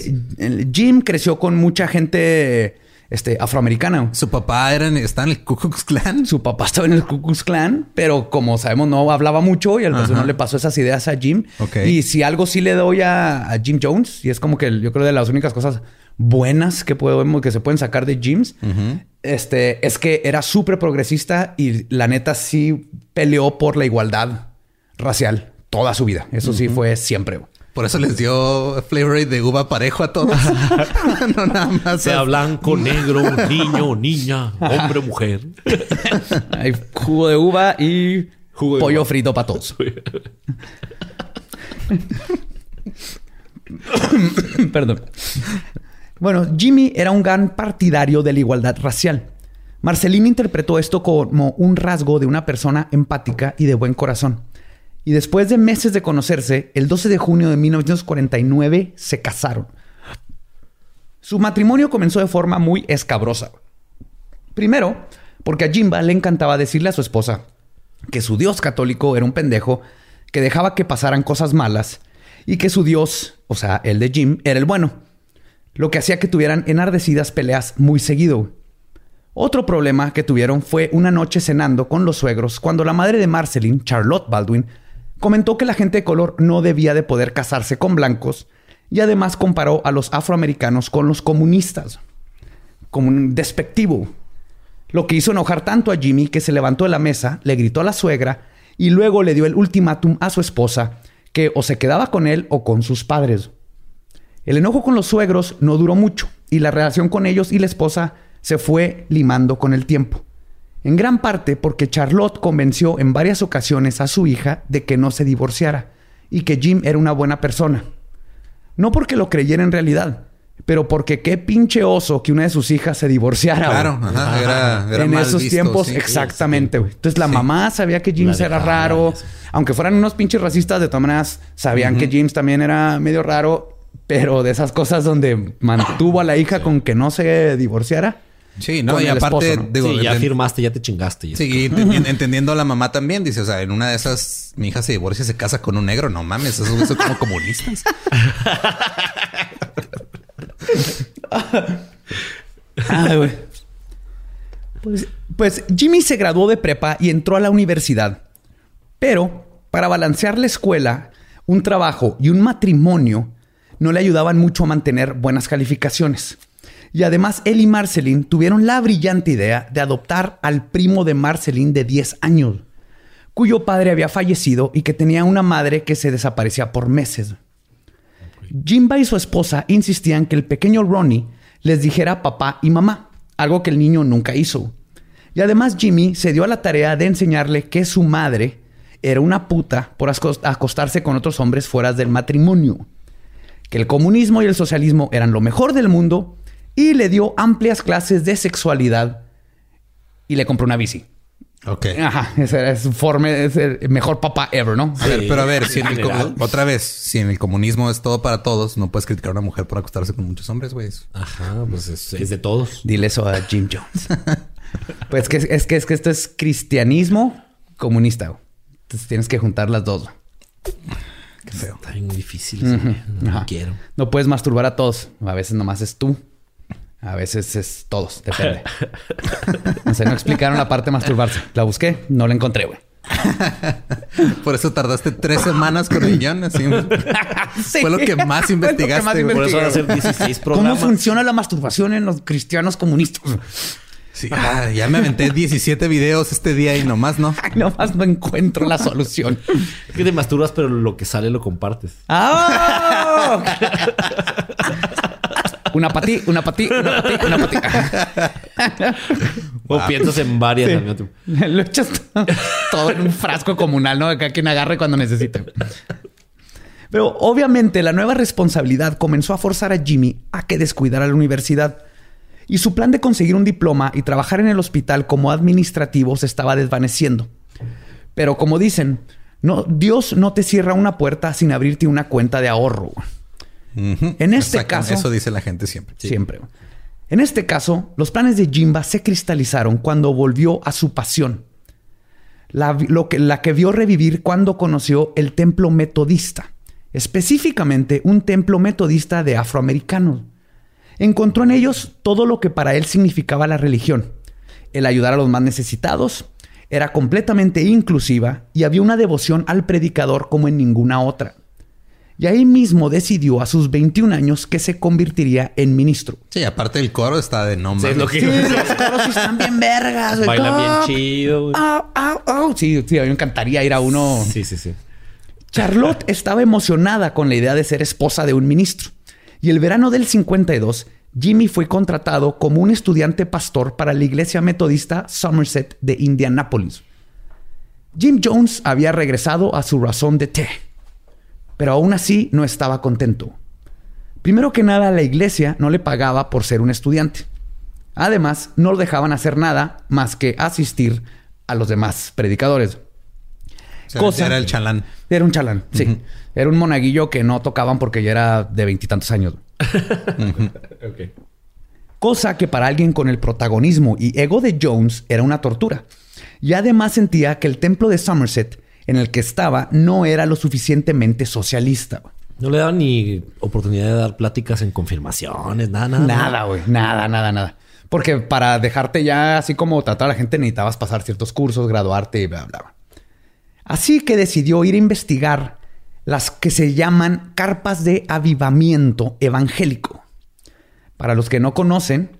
Jim creció con mucha gente este, afroamericana. Su papá era en, estaba en el Ku Klux Klan. Su papá estaba en el Ku Klux Klan, pero como sabemos no hablaba mucho y al no le pasó esas ideas a Jim. Y si algo sí le doy a, Jim Jones, y es como que yo creo de las únicas cosas buenas que podemos que se pueden sacar de Jims, este, es que era súper progresista y la neta sí peleó por la igualdad racial toda su vida. Eso sí fue siempre. Por eso les dio flavor de uva parejo a todos. [LAUGHS] [LAUGHS] no nada más. Sea blanco, negro, niño, niña, hombre, mujer. [LAUGHS] Hay jugo de uva y pollo frito para todos. Perdón. Bueno, Jimmy era un gran partidario de la igualdad racial. Marcelina interpretó esto como un rasgo de una persona empática y de buen corazón. Y después de meses de conocerse, el 12 de junio de 1949 se casaron. Su matrimonio comenzó de forma muy escabrosa. Primero, porque a Jimba le encantaba decirle a su esposa que su Dios católico era un pendejo que dejaba que pasaran cosas malas y que su Dios, o sea, el de Jim, era el bueno, lo que hacía que tuvieran enardecidas peleas muy seguido. Otro problema que tuvieron fue una noche cenando con los suegros cuando la madre de Marceline, Charlotte Baldwin, comentó que la gente de color no debía de poder casarse con blancos y además comparó a los afroamericanos con los comunistas, como un despectivo. Lo que hizo enojar tanto a Jimmy que se levantó de la mesa, le gritó a la suegra y luego le dio el ultimátum a su esposa que o se quedaba con él o con sus padres. El enojo con los suegros no duró mucho y la relación con ellos y la esposa se fue limando con el tiempo en gran parte porque Charlotte convenció en varias ocasiones a su hija de que no se divorciara y que Jim era una buena persona. No porque lo creyera en realidad, pero porque qué pinche oso que una de sus hijas se divorciara. Claro, era, en esos tiempos, exactamente. Entonces la mamá sabía que James era raro, aunque fueran unos pinches racistas, de todas maneras sabían que James también era medio raro, pero de esas cosas donde mantuvo a la hija con que no se divorciara. Sí, no, y aparte, digo, ya firmaste, ya te chingaste. sí, [LAUGHS] entendiendo a la mamá también, dice, o sea, en una de esas, mi hija se divorcia y se casa con un negro, no mames, eso son como comunistas. [LAUGHS] Pues, pues Jimmy se graduó de prepa y entró a la universidad. Pero para balancear la escuela, un trabajo y un matrimonio no le ayudaban mucho a mantener buenas calificaciones. Y además, él y Marceline tuvieron la brillante idea de adoptar al primo de Marceline de 10 años, cuyo padre había fallecido y que tenía una madre que se desaparecía por meses. Jimba y su esposa insistían que el pequeño Ronnie les dijera papá y mamá, algo que el niño nunca hizo. Y además Jimmy se dio a la tarea de enseñarle que su madre era una puta por acostarse con otros hombres fuera del matrimonio, que el comunismo y el socialismo eran lo mejor del mundo y le dio amplias clases de sexualidad y le compró una bici. Ok. Ajá, ese es, forme, es el mejor papá ever, ¿no? A ver, pero a ver, si en el otra vez, si en el comunismo es todo para todos, no puedes criticar a una mujer por acostarse con muchos hombres, güey. Ajá, pues es, es de todos. Dile eso a Jim Jones. [LAUGHS] pues que, es, que, es que esto es cristianismo comunista. güey. Entonces tienes que juntar las dos. güey. Qué feo. Está bien difícil. No Ajá. quiero. No puedes masturbar a todos. A veces nomás es tú. A veces es todos. Depende. [LAUGHS] o sea, no explicaron la parte de masturbarse. La busqué, no la encontré, güey. [LAUGHS] Por eso tardaste tres semanas con el guion. Así. [LAUGHS] Sí. Fue lo que más Fue lo que investigaste, más güey. Por eso van a ser 16 ¿Cómo programas. funciona la masturbación en los cristianos comunistas? Sí. Ah, ya me aventé 17 videos este día y nomás no. Ay, nomás no encuentro la solución. Es que te masturbas, pero lo que sale lo compartes. ¡Ah! Una para ti, una para ti, una para ti, una para ti. [LAUGHS] O piensas en varias al mismo tiempo. [LAUGHS] Lo echas todo, todo en un frasco comunal, ¿no? Acá quien agarre cuando necesite. Pero obviamente la nueva responsabilidad comenzó a forzar a Jimmy a que descuidara la universidad. Y su plan de conseguir un diploma y trabajar en el hospital como administrativo se estaba desvaneciendo. Pero como dicen, no, Dios no te cierra una puerta sin abrirte una cuenta de ahorro. En este Exacto, caso- Eso dice la gente siempre. Siempre. En este caso, los planes de Jimba se cristalizaron cuando volvió a su pasión. La, lo que, la que vio revivir cuando conoció el templo metodista. Específicamente un templo metodista de afroamericanos. Encontró en ellos todo lo que para él significaba la religión. El ayudar a los más necesitados, era completamente inclusiva y había una devoción al predicador como en ninguna otra. Y ahí mismo decidió a sus 21 años que se convertiría en ministro. Sí, aparte el coro está de no Sí, mames. es lo que Sí, los coros están bien vergas. güey. Bailan bien Ah, chido, ah, ah, ah. Sí, sí, a mí me encantaría ir a uno. Sí, sí, sí. Charlotte [LAUGHS] estaba emocionada con la idea de ser esposa de un ministro. Y el verano del 52, Jimmy fue contratado como un estudiante pastor para la iglesia metodista Somerset de Indianápolis. Jim Jones había regresado a su razón de té, pero aún así no estaba contento. Primero que nada, la iglesia no le pagaba por ser un estudiante. Además, no lo dejaban hacer nada más que asistir a los demás predicadores. O sea, cosa- Era el chalán. Era un chalán, sí. Era un monaguillo que no tocaban porque ya era de veintitantos años. [LAUGHS] Cosa que para alguien con el protagonismo y ego de Jones era una tortura. Y además sentía que el templo de Somerset en el que estaba no era lo suficientemente socialista. No le daban ni oportunidad de dar pláticas en confirmaciones, nada, nada. Nada, güey. Nada, nada, nada. Porque para dejarte ya así como tratar a la gente necesitabas pasar ciertos cursos, graduarte y bla, bla. Así que decidió ir a investigar las que se llaman carpas de avivamiento evangélico. Para los que no conocen,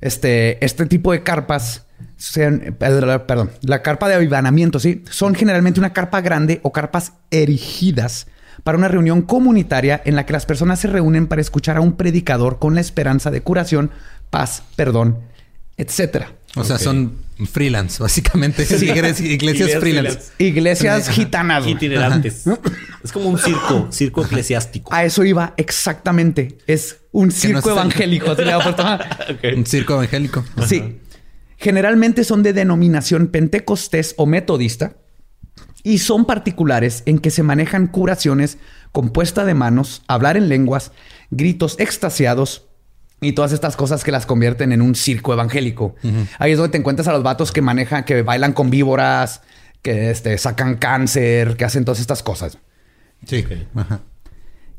este, este tipo de carpas, sean- perdón, la carpa de avivamiento, ¿sí? Son generalmente una carpa grande o carpas erigidas para una reunión comunitaria en la que las personas se reúnen para escuchar a un predicador con la esperanza de curación, paz, perdón, etcétera. O sea, son freelance, básicamente. [LAUGHS] Iglesias, iglesias freelance. Iglesias gitanas. Itinerantes. es como un circo, circo eclesiástico. A eso iba exactamente. Es un circo no evangélico. [LAUGHS] Un circo evangélico. Sí. Generalmente son de denominación pentecostés o metodista y son particulares en que se manejan curaciones con puesta de manos, hablar en lenguas, gritos extasiados y todas estas cosas que las convierten en un circo evangélico. Ahí es donde te encuentras a los vatos que manejan, que bailan con víboras, que este, sacan cáncer, que hacen todas estas cosas. Sí. Ajá.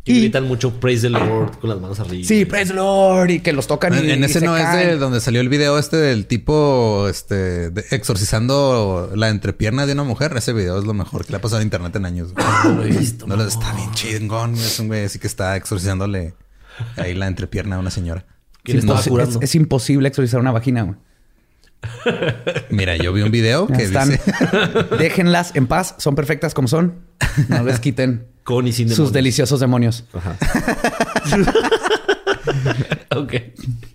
Y Y- gritan mucho Praise the Lord con las manos arriba. Sí, praise the Lord, y que los tocan. En, y- en y ese se no es de donde salió el video este del tipo este de- exorcizando la entrepierna de una mujer. Ese video es lo mejor que le ha pasado a internet en años. güey. No [LAUGHS] lo he visto. No, lo- está bien chingón. güey. Es un güey así que está exorcizándole ahí la entrepierna a una señora. ¿Quién Es, estaba imposi- curando? es- es imposible exorcizar una vagina. güey. Mira, yo vi un video que están. dice [LAUGHS] Déjenlas en paz. Son perfectas como son. No les quiten Con y sin sus demonios. deliciosos demonios. Ajá. [LAUGHS] ok.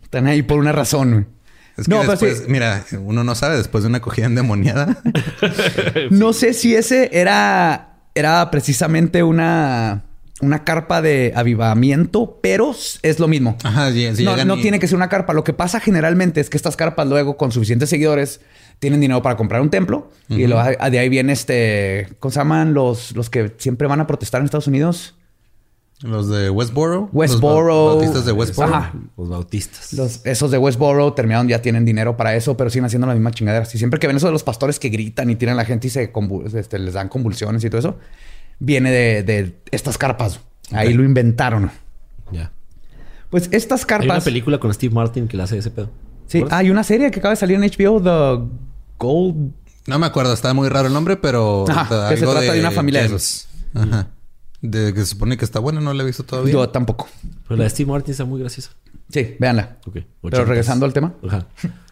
Están ahí por una razón. Es que No, pero después, sí. mira, uno no sabe después de una acogida endemoniada. [LAUGHS] No sé si ese era, era precisamente una una carpa de avivamiento, pero es lo mismo. Ajá, no, tiene que ser una carpa. Lo que pasa generalmente es que estas carpas luego con suficientes seguidores tienen dinero para comprar un templo y lo, de ahí viene este, ¿cómo se llaman los, los que siempre van a protestar en Estados Unidos? Los de Westboro. Westboro. Los bautistas de Westboro. Ajá. Los bautistas. Los, esos de Westboro terminaron, ya tienen dinero para eso, pero siguen haciendo la misma chingadera. Y siempre que ven eso de los pastores que gritan y tiran a la gente y se este, les dan convulsiones y todo eso, viene de, estas carpas. Ahí lo inventaron. Ya. Pues estas carpas. Hay una película con Steve Martin que le hace ese pedo. Sí, hay una serie que acaba de salir en HBO, The Gold. No me acuerdo, está muy raro el nombre, pero. Ajá, que se trata de, una familia de Ajá. De que se supone que está buena, no la he visto todavía. Yo tampoco. Pero la de Steve Martin está muy graciosa. Sí, véanla. Pero regresando al tema. Ajá. [LAUGHS]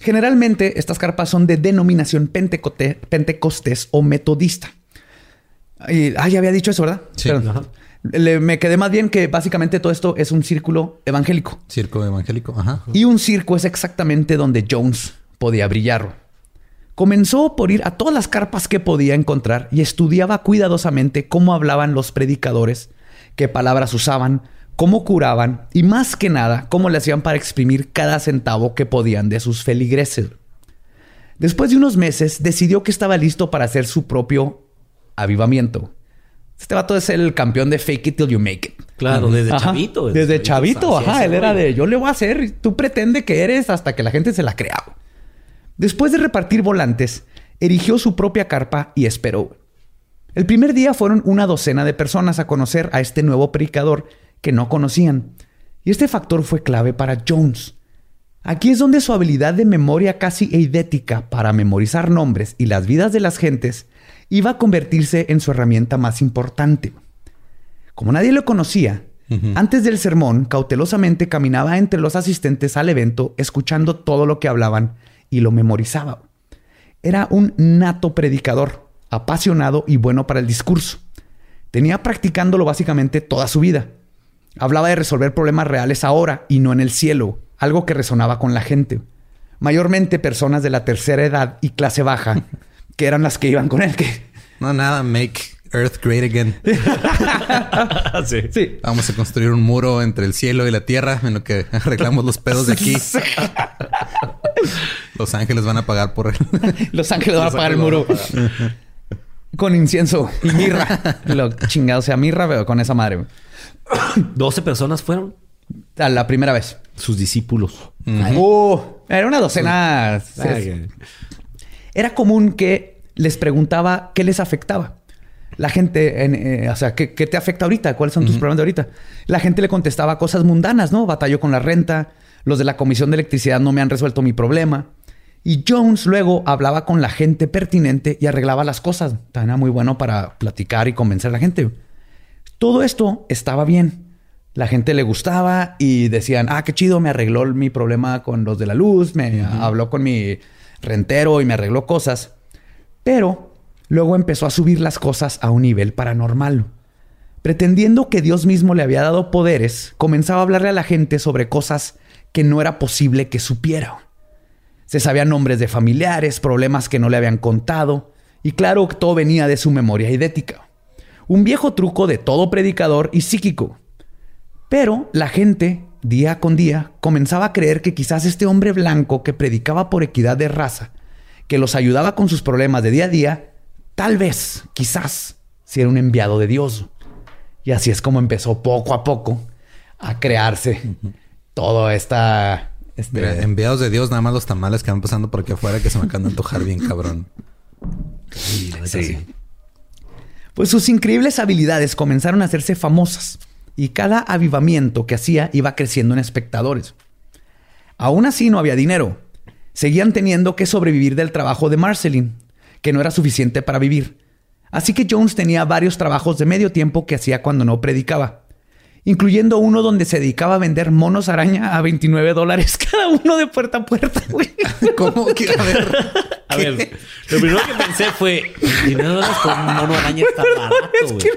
Generalmente estas carpas son de denominación pentecostés o metodista. Y, ah, ya había dicho eso, ¿verdad? Sí. Me quedé más bien que básicamente todo esto es un círculo evangélico. Círculo evangélico, ajá. Y un circo es exactamente donde Jones podía brillar. Comenzó por ir a todas las carpas que podía encontrar y estudiaba cuidadosamente cómo hablaban los predicadores, qué palabras usaban, cómo curaban y más que nada cómo le hacían para exprimir cada centavo que podían de sus feligreses. Después de unos meses decidió que estaba listo para hacer su propio avivamiento. Este vato es el campeón de fake it till you make it. Claro, desde chavito. Desde, chavito, ajá. Él era de yo le voy a hacer y tú pretende que eres hasta que la gente se la crea. Después de repartir volantes, erigió su propia carpa y esperó. El primer día fueron una docena de personas a conocer a este nuevo predicador que no conocían. Y este factor fue clave para Jones. Aquí es donde su habilidad de memoria casi eidética para memorizar nombres y las vidas de las gentes iba a convertirse en su herramienta más importante. Como nadie lo conocía, antes del sermón cautelosamente caminaba entre los asistentes al evento escuchando todo lo que hablaban y lo memorizaba. Era un nato predicador, apasionado y bueno para el discurso. Tenía practicándolo básicamente toda su vida. Hablaba de resolver problemas reales ahora y no en el cielo, algo que resonaba con la gente. Mayormente personas de la tercera edad y clase baja, [LAUGHS] que eran las que iban con él. No, nada, make Earth great again. [LAUGHS] sí. sí. Vamos a construir un muro entre el cielo y la tierra en lo que arreglamos los pedos de aquí. Los ángeles van a pagar por él. [LAUGHS] Los ángeles van a pagar el muro. con incienso y mirra. [LAUGHS] Lo chingado sea mirra, pero con esa madre. 12 personas fueron. A la primera vez. Sus discípulos. Uh, era una docena. Era común que les preguntaba qué les afectaba. La gente, eh, o sea, ¿qué, te afecta ahorita? ¿Cuáles son tus problemas de ahorita? La gente le contestaba cosas mundanas, ¿no? Batalló con la renta, los de la comisión de electricidad no me han resuelto mi problema. Y Jones luego hablaba con la gente pertinente y arreglaba las cosas. Era muy bueno para platicar y convencer a la gente. Todo esto estaba bien. La gente le gustaba y decían, ah, qué chido, me arregló mi problema con los de la luz, me habló con mi rentero y me arregló cosas. Pero luego empezó a subir las cosas a un nivel paranormal. Pretendiendo que Dios mismo le había dado poderes, comenzaba a hablarle a la gente sobre cosas que no era posible que supiera. Se sabían nombres de familiares, problemas que no le habían contado, y claro todo venía de su memoria idética. Un viejo truco de todo predicador y psíquico. Pero la gente, día con día, comenzaba a creer que quizás este hombre blanco que predicaba por equidad de raza, que los ayudaba con sus problemas de día a día, tal vez, quizás, si era un enviado de Dios. Y así es como empezó poco a poco a crearse todo esta... Este... enviados de Dios, nada más los tamales que van pasando por aquí afuera que se me acaban de antojar bien cabrón. Sí, Pues sus increíbles habilidades comenzaron a hacerse famosas y cada avivamiento que hacía iba creciendo en espectadores. Aún así no había dinero. Seguían teniendo que sobrevivir del trabajo de Marceline, que no era suficiente para vivir. Así que Jones tenía varios trabajos de medio tiempo que hacía cuando no predicaba incluyendo uno donde se dedicaba a vender monos araña a 29 dólares cada uno de puerta a puerta, güey. [LAUGHS] ¿Cómo que? A ver. A ver, lo primero que pensé fue, 29 dólares por un mono araña está barato, es que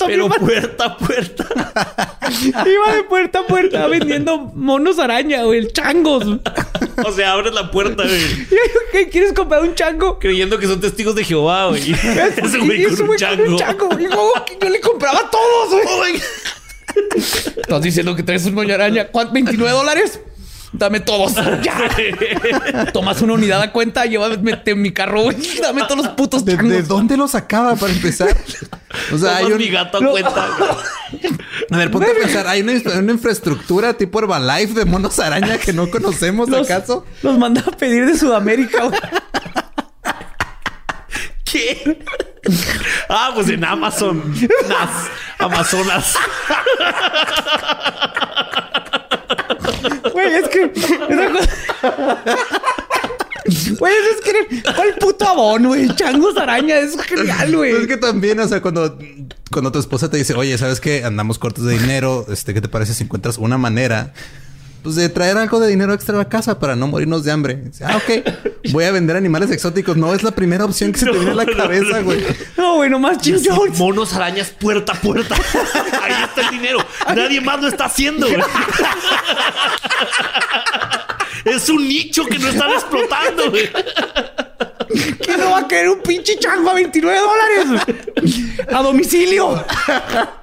no, Pero puerta a puerta. [LAUGHS] iba de puerta a puerta vendiendo monos araña, güey, changos. O sea, abres la puerta, güey. [LAUGHS] ¿Qué? ¿Quieres comprar un chango? Creyendo que son testigos de Jehová, güey. Ese güey Y con ese un güey chango. con un chango. güey. Yo le compraba a todos, güey. Estás diciendo que traes un moño araña. ¿Cuánto? ¿29 dólares? Dame todos. Ya. Tomas una unidad a cuenta, llévame en mi carro, güey. Dame todos los putos ¿De, dónde lo sacaba para empezar? O sea, hay un... mi gato a No. cuenta. güey. A ver, ponte a pensar. Hay una, una infraestructura tipo Herbalife de monos araña que no conocemos, Los, ¿acaso? los manda a pedir de Sudamérica, güey. ¿Qué? Ah, pues en Amazon. Nas. Amazonas. Güey, es que. esa cosa- Güey, es que. ¿Cuál puto abón, güey? Changos araña, es genial, güey. Es que también, o sea, cuando, cuando tu esposa te dice, oye, ¿sabes qué? Andamos cortos de dinero. Este, ¿qué te parece si encuentras una manera? Pues de traer algo de dinero extra a la casa para no morirnos de hambre. Dice, ah, ok. Voy a vender animales exóticos. No es la primera opción que se [LAUGHS] te viene a la cabeza, güey. No, güey, nomás Jim Jones. monos, arañas, puerta a puerta. [LAUGHS] Ahí está el dinero. Nadie más lo está haciendo, güey. [LAUGHS] Es un nicho que no están explotando, güey. ¿Quién no va a querer un pinche chango a 29 dólares? A domicilio.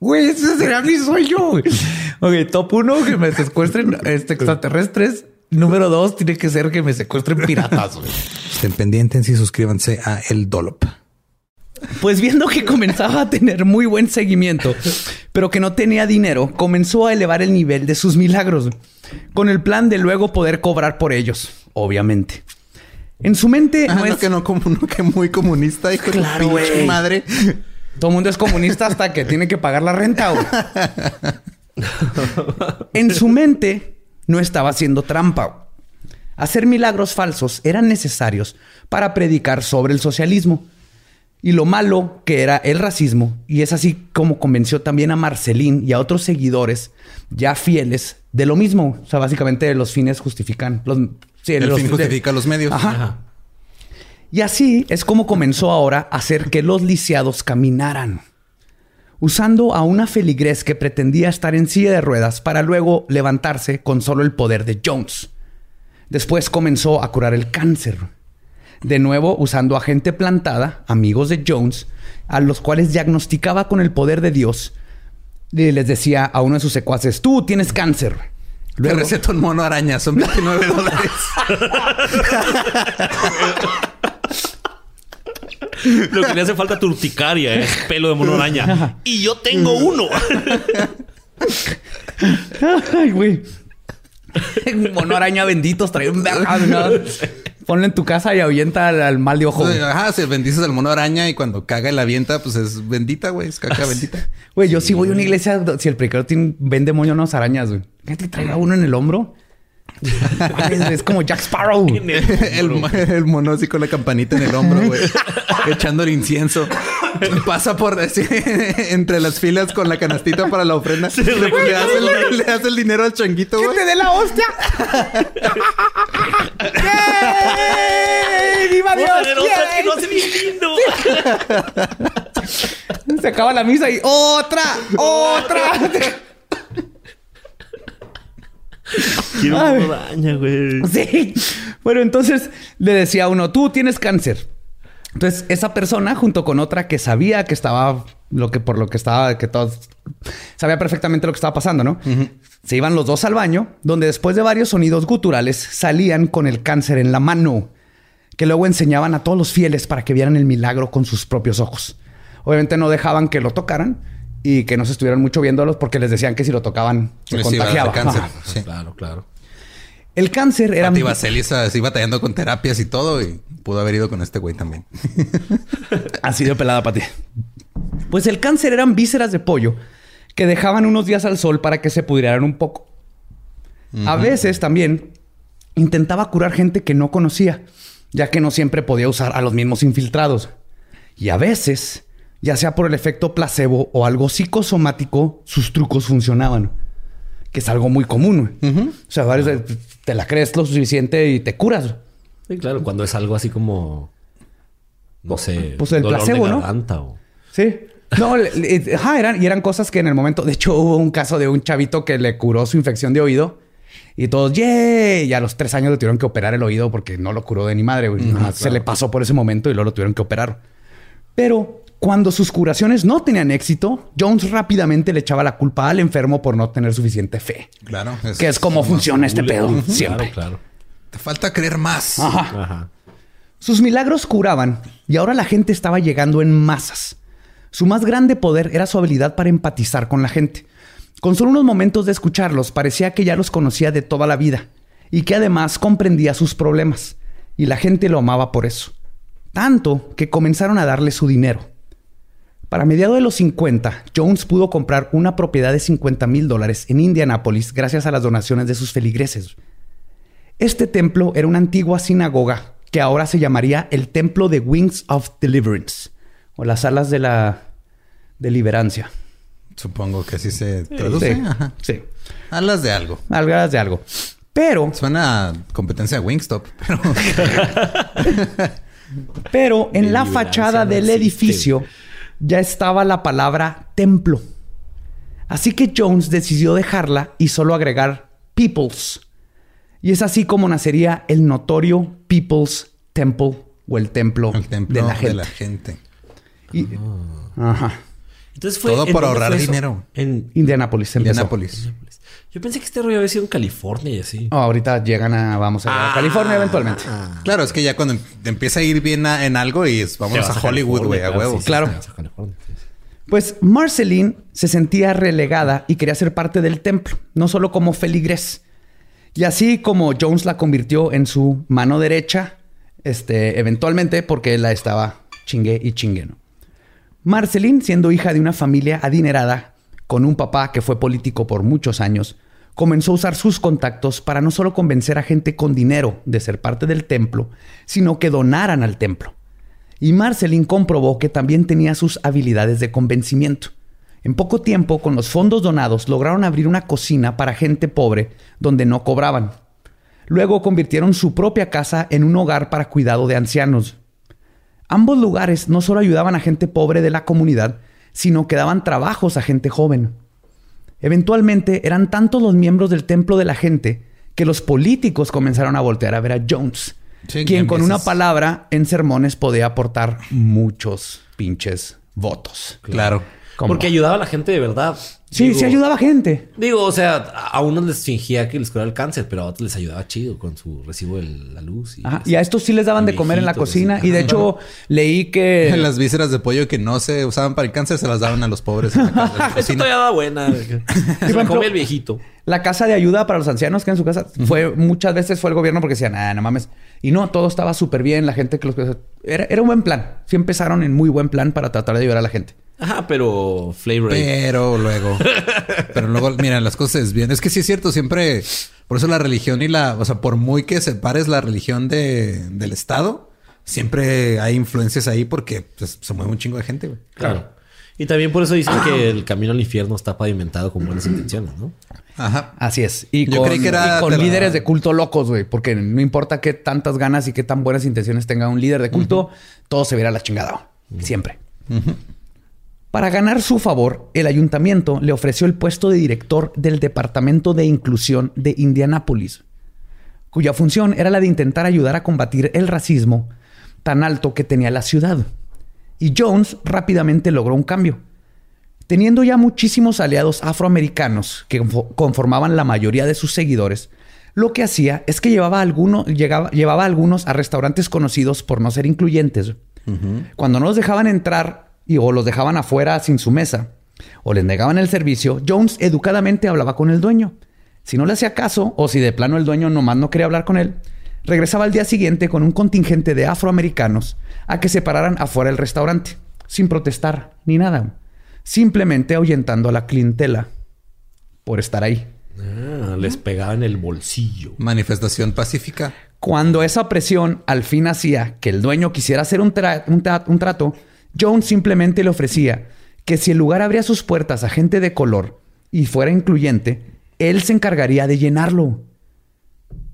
Güey, ese será mi sueño. güey. Ok, top uno, que me secuestren este, extraterrestres. Número dos, tiene que ser que me secuestren piratas. güey. Estén pendientes y suscríbanse a El Dolop. Pues viendo que comenzaba a tener muy buen seguimiento, pero que no tenía dinero, comenzó a elevar el nivel de sus milagros, con el plan de luego poder cobrar por ellos, obviamente. En su mente Ah, no no, es... que no, como no, que muy comunista, hijo Claro, madre. Todo el mundo es comunista hasta que tiene que pagar la renta. güey. en su mente no estaba haciendo trampa. güey. Hacer milagros falsos eran necesarios para predicar sobre el socialismo y lo malo que era el racismo. Y es así como convenció también a Marcelín y a otros seguidores ya fieles de lo mismo. O sea, básicamente los fines justifican los. sí, El los- fin justifica los medios. Ajá. Y así es como comenzó ahora a hacer que los lisiados caminaran, usando a una feligrés que pretendía estar en silla de ruedas para luego levantarse con solo el poder de Jones. Después comenzó a curar el cáncer. De nuevo usando a gente plantada, amigos de Jones, a los cuales diagnosticaba con el poder de Dios. Y les decía a uno de sus secuaces, tú tienes cáncer. Te Luego, receto un mono araña, son [LAUGHS] 29 dólares. [LAUGHS] [LAUGHS] Lo que le hace falta a tu urticaria es pelo de mono araña. Y yo tengo uno. [LAUGHS] Ay, güey. [LAUGHS] Mono araña benditos, trae un. Ponlo en tu casa y ahuyenta al, al mal de ojo. güey. Ajá, se bendices al mono araña y cuando caga y la avienta, pues es bendita, güey. Es caca bendita. Güey, yo sí voy a una iglesia si el predicador tiene, vende moños arañas, güey. Que te traiga uno en el hombro. Es como Jack Sparrow. [LAUGHS] el, mo- el mono así con la campanita en el hombro, güey. [LAUGHS] echando el incienso. Pasa por así, [LAUGHS] entre las filas con la canastita para la ofrenda. Le, le hace el, le hace el dinero al changuito, ¡Que güey. te dé la hostia! ¡Yay! ¡Viva Dios! Que no. Se acaba la misa y ¡otra! ¡otra! Quiero araña, güey. Sí. Bueno, entonces le decía a uno, tú tienes cáncer. Entonces, esa persona, junto con otra que sabía que estaba lo que por lo que estaba, que todos sabía perfectamente lo que estaba pasando, ¿no? Se iban los dos al baño, donde después de varios sonidos guturales salían con el cáncer en la mano, que luego enseñaban a todos los fieles para que vieran el milagro con sus propios ojos. Obviamente no dejaban que lo tocaran y que no se estuvieran mucho viéndolos porque les decían que si lo tocaban se contagiaba. cáncer. Claro, claro. El cáncer era... Pati Vaseli así batallando con terapias y todo y pudo haber ido con este güey también. [LAUGHS] Así de pelada, Pati. Pues el cáncer eran vísceras de pollo que dejaban unos días al sol para que se pudrieran un poco. A veces también intentaba curar gente que no conocía, ya que no siempre podía usar a los mismos infiltrados. Y a veces, ya sea por el efecto placebo o algo psicosomático, sus trucos funcionaban. Que es algo muy común. O sea, varios te la crees lo suficiente y te curas. Sí, claro, cuando es algo así como. No sé. Pues el placebo, ¿no? Sí. No, ajá, eran, y eran cosas que en el momento. De hecho, hubo un caso de un chavito que le curó su infección de oído y todos, ¡yay! Y a los tres años le tuvieron que operar el oído porque no lo curó de ni madre, güey. se le pasó por ese momento y luego lo tuvieron que operar. Pero cuando sus curaciones no tenían éxito, Jones rápidamente le echaba la culpa al enfermo por no tener suficiente fe. Claro. que es como funciona este pedo. Siempre. Claro, Te falta creer más. Ajá. Sus milagros curaban y ahora la gente estaba llegando en masas. Su más grande poder era su habilidad para empatizar con la gente. Con solo unos momentos de escucharlos, parecía que ya los conocía de toda la vida y que además comprendía sus problemas. Y la gente lo amaba por eso. Tanto que comenzaron a darle su dinero. Para mediados de los 50, Jones pudo comprar una propiedad de 50 mil dólares en Indianápolis gracias a las donaciones de sus feligreses. Este templo era una antigua sinagoga que ahora se llamaría el Templo de Wings of Deliverance o las alas de la deliberancia. Supongo que así se traduce. Sí. sí. Alas de algo. Alas de algo. Pero. Suena a competencia de Wingstop, pero. [LAUGHS] pero en la fachada del edificio ya estaba la palabra templo. Así que Jones decidió dejarla y solo agregar People's. Y es así como nacería el notorio People's Temple o el templo, de la gente. De la gente. Ajá. Entonces fue Todo por ahorrar dinero. En Indianápolis. Indianápolis. Yo pensé que este rollo había sido en California y así. Oh, ahorita llegan a, vamos a, California eventualmente. Ah. Claro, es que ya cuando te empieza a ir bien en algo y vamos a, Hollywood, güey, a huevo. claro. Pues Marceline se sentía relegada y quería ser parte del templo, no solo como feligres. Y así como Jones la convirtió en su mano derecha, este, eventualmente porque la estaba chingue y chingue, ¿no? Marceline, siendo hija de una familia adinerada, con un papá que fue político por muchos años, comenzó a usar sus contactos para no solo convencer a gente con dinero de ser parte del templo, sino que donaran al templo. Y Marceline comprobó que también tenía sus habilidades de convencimiento. En poco tiempo, con los fondos donados, lograron abrir una cocina para gente pobre donde no cobraban. Luego convirtieron su propia casa en un hogar para cuidado de ancianos, Ambos lugares no solo ayudaban a gente pobre de la comunidad, sino que daban trabajos a gente joven. Eventualmente eran tantos los miembros del templo de la gente que los políticos comenzaron a voltear a ver a Jones, quien con una palabra en sermones podía aportar muchos pinches votos. Claro. Porque ayudaba a la gente de verdad. Sí, sí ayudaba gente. Digo, o sea, a unos les fingía que les curaba el cáncer, pero a otros les ayudaba chido con su recibo de la luz. Y, a estos sí les daban de comer en la cocina. Y de hecho, leí que... [LAUGHS] Las vísceras de pollo que no se usaban para el cáncer se las daban a los pobres en la, [LAUGHS] cocina. todavía da buena. [LAUGHS] se la come el viejito. La casa de ayuda para los ancianos que en su casa fue... Muchas veces fue el gobierno porque decían, ah, no mames. Y no, todo estaba súper bien. La gente que los... Era, era un buen plan. Sí empezaron en muy buen plan para tratar de ayudar a la gente. Ajá, pero flavor. Pero luego. pero luego, mira, las cosas bien. Es que sí es cierto, siempre. Por eso la religión y la. O sea, por muy que separes la religión de, del Estado, siempre hay influencias ahí porque pues, se mueve un chingo de gente, güey. Claro. Y también por eso dicen que el camino al infierno está pavimentado con buenas intenciones, ¿no? Ajá. Así es. Y Yo con, creí que era con líderes de culto locos, güey. Porque no importa qué tantas ganas y qué tan buenas intenciones tenga un líder de culto, todo se verá la chingada. Siempre. Para ganar su favor, el ayuntamiento le ofreció el puesto de director del Departamento de Inclusión de Indianápolis, cuya función era la de intentar ayudar a combatir el racismo tan alto que tenía la ciudad. Y Jones rápidamente logró un cambio. Teniendo ya muchísimos aliados afroamericanos que conformaban la mayoría de sus seguidores, lo que hacía es que llevaba, llevaba a algunos a restaurantes conocidos por no ser incluyentes. Cuando no los dejaban entrar y o los dejaban afuera sin su mesa o les negaban el servicio, Jones educadamente hablaba con el dueño. Si no le hacía caso o si de plano el dueño nomás no quería hablar con él, regresaba al día siguiente con un contingente de afroamericanos a que se pararan afuera del restaurante, sin protestar ni nada, simplemente ahuyentando a la clientela por estar ahí. Ah, les pegaban el bolsillo. Manifestación pacífica. Cuando esa presión al fin hacía que el dueño quisiera hacer un, un trato, Jones simplemente le ofrecía que si el lugar abría sus puertas a gente de color y fuera incluyente, él se encargaría de llenarlo.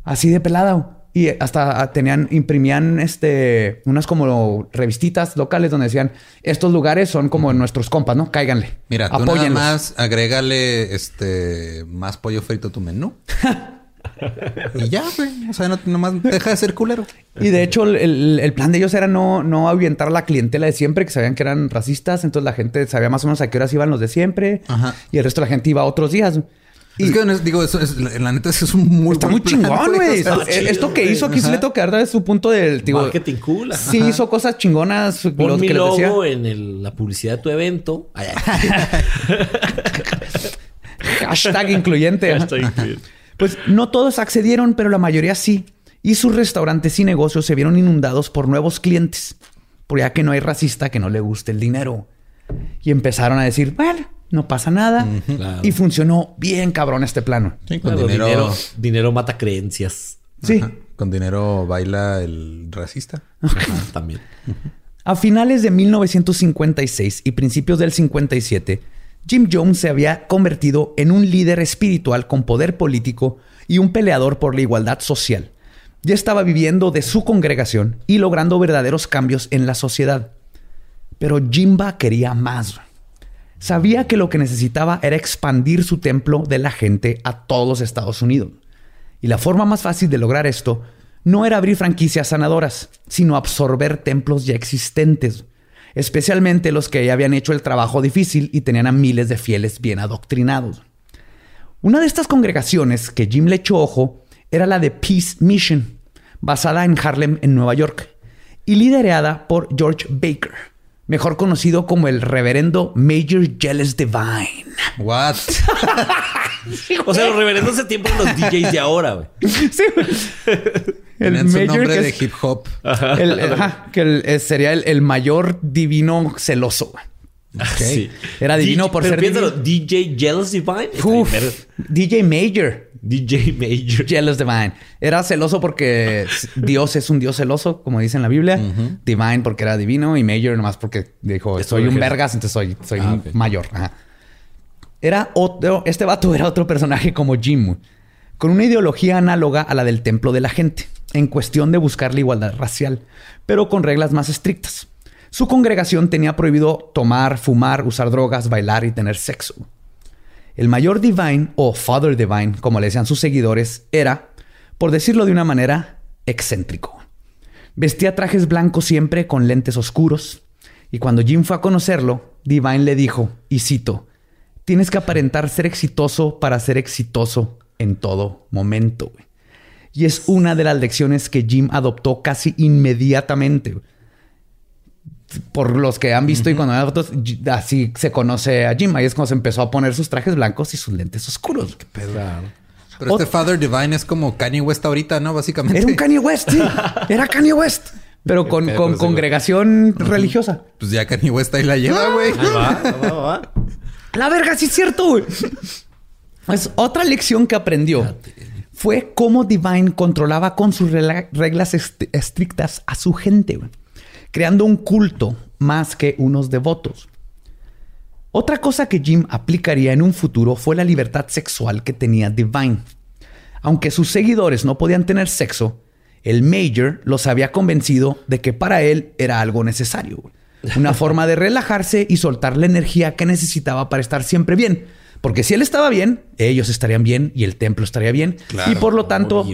Así de pelada. Y hasta tenían, imprimían este, unas como revistitas locales donde decían, estos lugares son como nuestros compas, ¿no? Cáiganle. Mira, tú nada más agrégale este, más pollo frito a tu menú. [LAUGHS] [LAUGHS] y ya, güey. O sea, no, nomás deja de ser culero. Y de hecho, el, plan de ellos era no, no ahuyentar a la clientela de siempre, que sabían que eran racistas. Entonces la gente sabía más o menos a qué horas iban los de siempre. Y el resto de la gente iba otros días. Y es que digo, eso es, la neta, es un muy Está muy chingón, güey. esto que hizo aquí se le toca dar su punto del tipo. Marketing cool. Sí, hizo cosas chingonas. Pon mi logo en la publicidad de tu evento. [LAUGHS] Hashtag incluyente. Pues no todos accedieron, pero la mayoría sí. Y sus restaurantes y negocios se vieron inundados por nuevos clientes. Por ya que no hay racista que no le guste el dinero. Y empezaron a decir, bueno, no pasa nada. Y funcionó bien cabrón este plano. con dinero... dinero... mata creencias. Sí. Con dinero baila el racista. también. A finales de 1956 y principios del 57, Jim Jones se había convertido en un líder espiritual con poder político y un peleador por la igualdad social. Ya estaba viviendo de su congregación y logrando verdaderos cambios en la sociedad. Pero Jimba quería más. Sabía que lo que necesitaba era expandir su templo de la gente a todos los Estados Unidos. Y la forma más fácil de lograr esto no era abrir franquicias sanadoras, sino absorber templos ya existentes, especialmente los que ya habían hecho el trabajo difícil y tenían a miles de fieles bien adoctrinados. Una de estas congregaciones que Jim le echó ojo era la de Peace Mission, basada en Harlem, en Nueva York, y liderada por George Baker mejor conocido como el reverendo Major Jealous Divine. What? [LAUGHS] o sea, los reverendos de tiempo los DJs de ahora, güey. Sí, El Major nombre de hip hop. que eh, sería el, mayor divino celoso. Sí. Era divino por ser divino. DJ Jealous Divine. DJ Major. DJ Major. [LAUGHS] Jealous Divine. Era celoso porque [LAUGHS] Dios es un Dios celoso, como dice en la Biblia. Divine porque era divino y Major nomás porque dijo, soy un vergas, entonces soy, soy ah, mayor. Era otro, este vato era otro personaje como Jim, con una ideología análoga a la del templo de la gente, en cuestión de buscar la igualdad racial, pero con reglas más estrictas. Su congregación tenía prohibido tomar, fumar, usar drogas, bailar y tener sexo. El mayor Divine o Father Divine, como le decían sus seguidores, era, por decirlo de una manera, excéntrico. Vestía trajes blancos siempre con lentes oscuros. Y cuando Jim fue a conocerlo, Divine le dijo, y cito, tienes que aparentar ser exitoso para ser exitoso en todo momento. Y es una de las lecciones que Jim adoptó casi inmediatamente por los que han visto y cuando ven fotos, así se conoce a Jim. Ahí es cuando se empezó a poner sus trajes blancos y sus lentes oscuros. Qué pedo. Pero este Father Divine es como Kanye West ahorita, ¿no? Básicamente. Era un Kanye West, sí. Era Kanye West. Pero con, congregación religiosa. Pues ya Kanye West ahí la lleva, güey. La verga, sí es cierto, güey. Pues otra lección que aprendió fue cómo Divine controlaba con sus reglas estrictas a su gente, güey creando un culto más que unos devotos. Otra cosa que Jim aplicaría en un futuro fue la libertad sexual que tenía Divine. Aunque sus seguidores no podían tener sexo, el Major los había convencido de que para él era algo necesario. Una forma de relajarse y soltar la energía que necesitaba para estar siempre bien porque si él estaba bien, ellos estarían bien y el templo estaría bien. y por lo tanto,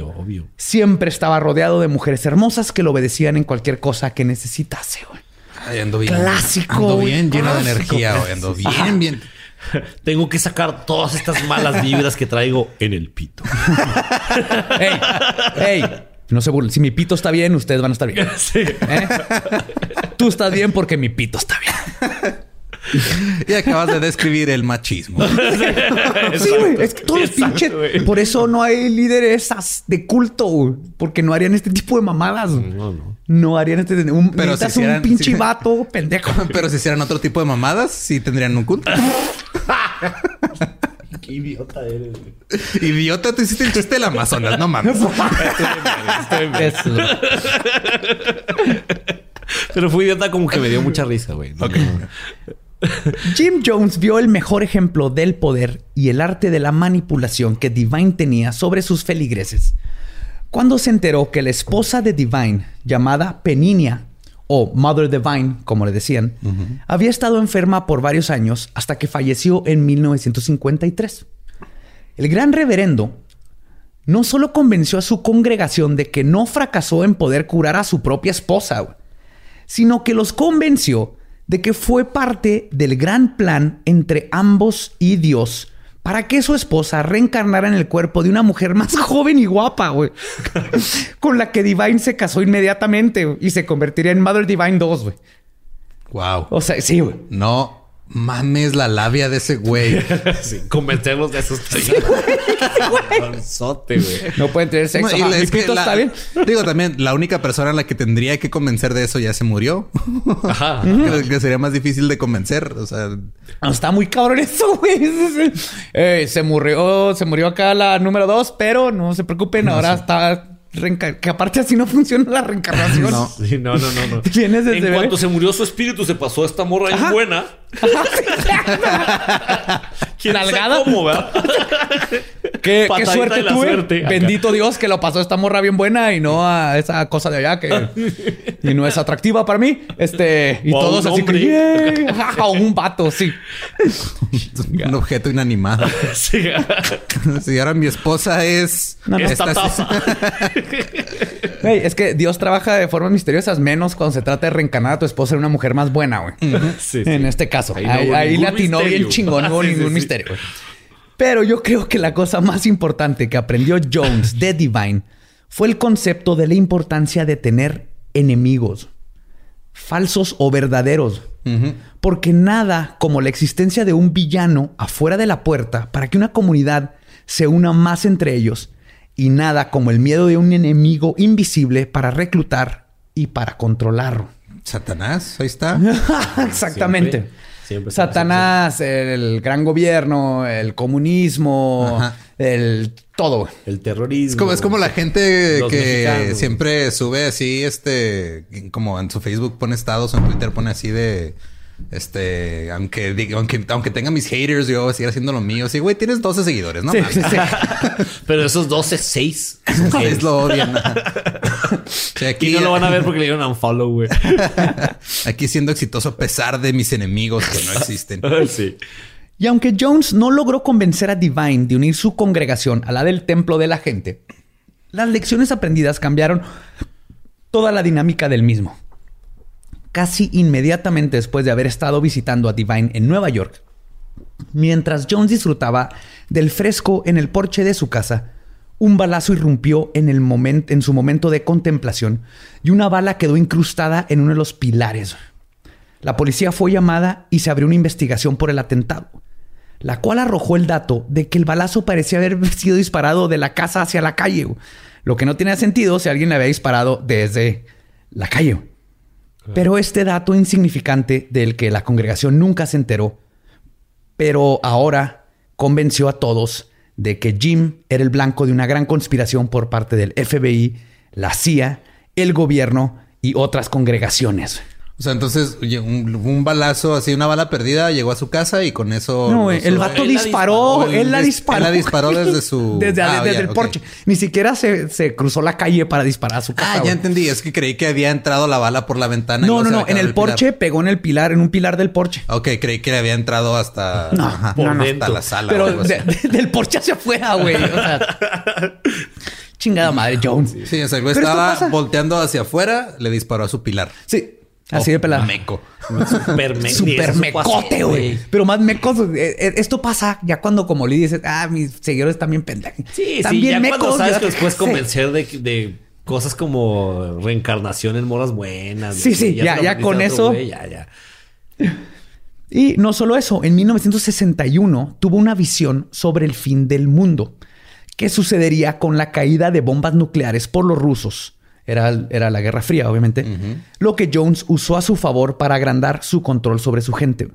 siempre estaba rodeado de mujeres hermosas que lo obedecían en cualquier cosa que necesitase. Ay, ando bien. Clásico. Ando bien lleno de energía. Ando bien, bien. [LAUGHS] Tengo que sacar todas estas malas vibras que traigo en el pito. [LAUGHS] ¡Ey! ¡Ey! No se burlen. Si mi pito está bien, ustedes van a estar bien. [LAUGHS] Sí. ¿Eh? Tú estás bien porque mi pito está bien. [LAUGHS] y acabas de describir el machismo. [LAUGHS] sí, güey. Es que todos los pinches. Por eso no hay líderes de culto, güey. Porque no harían este tipo de mamadas. No, no. No harían este. Un, pero si hicieran, un pinche vato [LAUGHS] pendejo. Pero si hicieran otro tipo de mamadas, sí tendrían un culto. Qué idiota eres, güey. Idiota, tú hiciste el chiste del Amazonas, no mames. Pero fui idiota como que me dio mucha risa, güey. [LAUGHS] Jim Jones vio el mejor ejemplo del poder y el arte de la manipulación que Divine tenía sobre sus feligreses. Cuando se enteró que la esposa de Divine, llamada Peninia, o Mother Divine, como le decían, había estado enferma por varios años hasta que falleció en 1953. El gran reverendo no solo convenció a su congregación de que no fracasó en poder curar a su propia esposa, sino que los convenció de que fue parte del gran plan entre ambos y Dios para que su esposa reencarnara en el cuerpo de una mujer más [LAUGHS] joven y guapa, güey. [LAUGHS] con la que Divine se casó inmediatamente y se convertiría en Mother Divine 2, güey. Wow. O sea, sí, güey. No mames la labia de ese güey. [LAUGHS] sí, convencerlos de esos No pueden tener sexo. es que está bien. Digo también, la única persona a la que tendría que convencer de eso ya se murió. Ajá. [LAUGHS] que, sería más difícil de convencer. O sea, está muy cabrón eso, güey. [LAUGHS] Eh, se murió, se murió acá la número dos, pero no se preocupen, ahora está que aparte así no funciona la reencarnación. No, no, no, no. [LAUGHS] en cuanto se murió su espíritu, se pasó a esta morra ahí buena. [LAUGHS] ¿Quién Nalgada. Cómo, [LAUGHS] qué, qué, suerte tuve. Bendito Dios que lo pasó a esta morra bien buena y no a esa cosa de allá que [LAUGHS] y no es atractiva para mí. Este y todos así que [LAUGHS] un vato, sí. [LAUGHS] un objeto inanimado. sí. si ahora mi esposa es esta, taza. es que Dios trabaja de formas misteriosas, menos cuando se trata de reencarnar a tu esposa en una mujer más buena, güey. En este caso. Ahí, ahí, le atinó bien chingón, no hubo ningún misterio. Pero yo creo que la cosa más importante que aprendió Jones de Divine fue el concepto de la importancia de tener enemigos, falsos o verdaderos. Porque nada como la existencia de un villano afuera de la puerta para que una comunidad se una más entre ellos y nada como el miedo de un enemigo invisible para reclutar y para controlarlo. Satanás, ahí está. [LAUGHS] Exactamente. Satanás, el gran gobierno, el comunismo, el todo. El terrorismo. Es como, es como la gente que siempre sube así, este, como en su Facebook pone estados, o en Twitter pone así de este, aunque, aunque, aunque tenga mis haters, yo voy a seguir haciendo lo mío. Sí, güey, tienes 12 seguidores, ¿no? Sí, sí, sí. [LAUGHS] Pero esos 12, 6. Es lo odian. aquí no lo van a ver [LAUGHS] porque le dieron unfollow, güey. [LAUGHS] aquí siendo exitoso a pesar de mis enemigos que no existen. sí. Y aunque Jones no logró convencer a Divine de unir su congregación a la del templo de la gente, las lecciones aprendidas cambiaron toda la dinámica del mismo casi inmediatamente después de haber estado visitando a Divine en Nueva York. Mientras Jones disfrutaba del fresco en el porche de su casa, un balazo irrumpió en, el en su momento de contemplación y una bala quedó incrustada en uno de los pilares. La policía fue llamada y se abrió una investigación por el atentado, la cual arrojó el dato de que el balazo parecía haber [LAUGHS] sido disparado de la casa hacia la calle, lo que no tenía sentido si alguien le había disparado desde la calle. Pero este dato insignificante del que la congregación nunca se enteró, pero ahora convenció a todos de que Jim era el blanco de una gran conspiración por parte del FBI, la CIA, el gobierno y otras congregaciones. O sea, entonces un, balazo, así una bala perdida, llegó a su casa y con eso. No, el vato disparó, él la disparó. Él la disparó desde su. desde, ah, el porche. Ni siquiera se, cruzó la calle para disparar a su casa. Ah, ya entendí. Es que creí que había entrado la bala por la ventana. No, no, no. En el, porche pegó en el pilar, en un pilar del porche. Ok, creí que le había entrado hasta. No, hasta la sala. Pero del porche hacia afuera, güey. O sea. [LAUGHS] chingada madre, Jones. Sí, o sea, el güey estaba volteando hacia afuera, le disparó a su pilar. Sí. Así de pelado. Meco. Super, me Super mecote, güey. Pero más mecos. Eh, eh, esto pasa ya cuando como le dices, ah, mis seguidores también pendejos. Sí, sí. Ya mecos, cuando sabes que después convencer de, cosas como reencarnación en moras buenas. Sí, sí, ya, ya, con eso. ya, ya. Y no solo eso, en 1961 tuvo una visión sobre el fin del mundo. ¿Qué sucedería con la caída de bombas nucleares por los rusos? Era, era la Guerra Fría, obviamente. Lo que Jones usó a su favor para agrandar su control sobre su gente.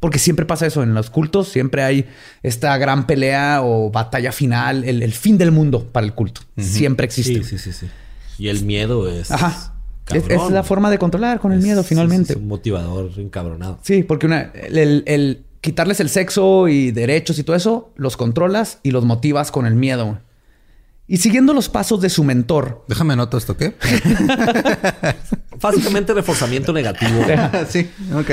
Porque siempre pasa eso en los cultos, siempre hay esta gran pelea o batalla final, el, fin del mundo para el culto. Siempre existe. Sí, sí, sí, Y el miedo es. Ajá. Es, la forma de controlar con el miedo, finalmente. es un motivador encabronado. Sí, porque el, quitarles el sexo y derechos y todo eso, los controlas y los motivas con el miedo. Y siguiendo los pasos de su mentor. Déjame anotar esto, ¿qué? [LAUGHS] Básicamente reforzamiento negativo. [LAUGHS] sí, ok.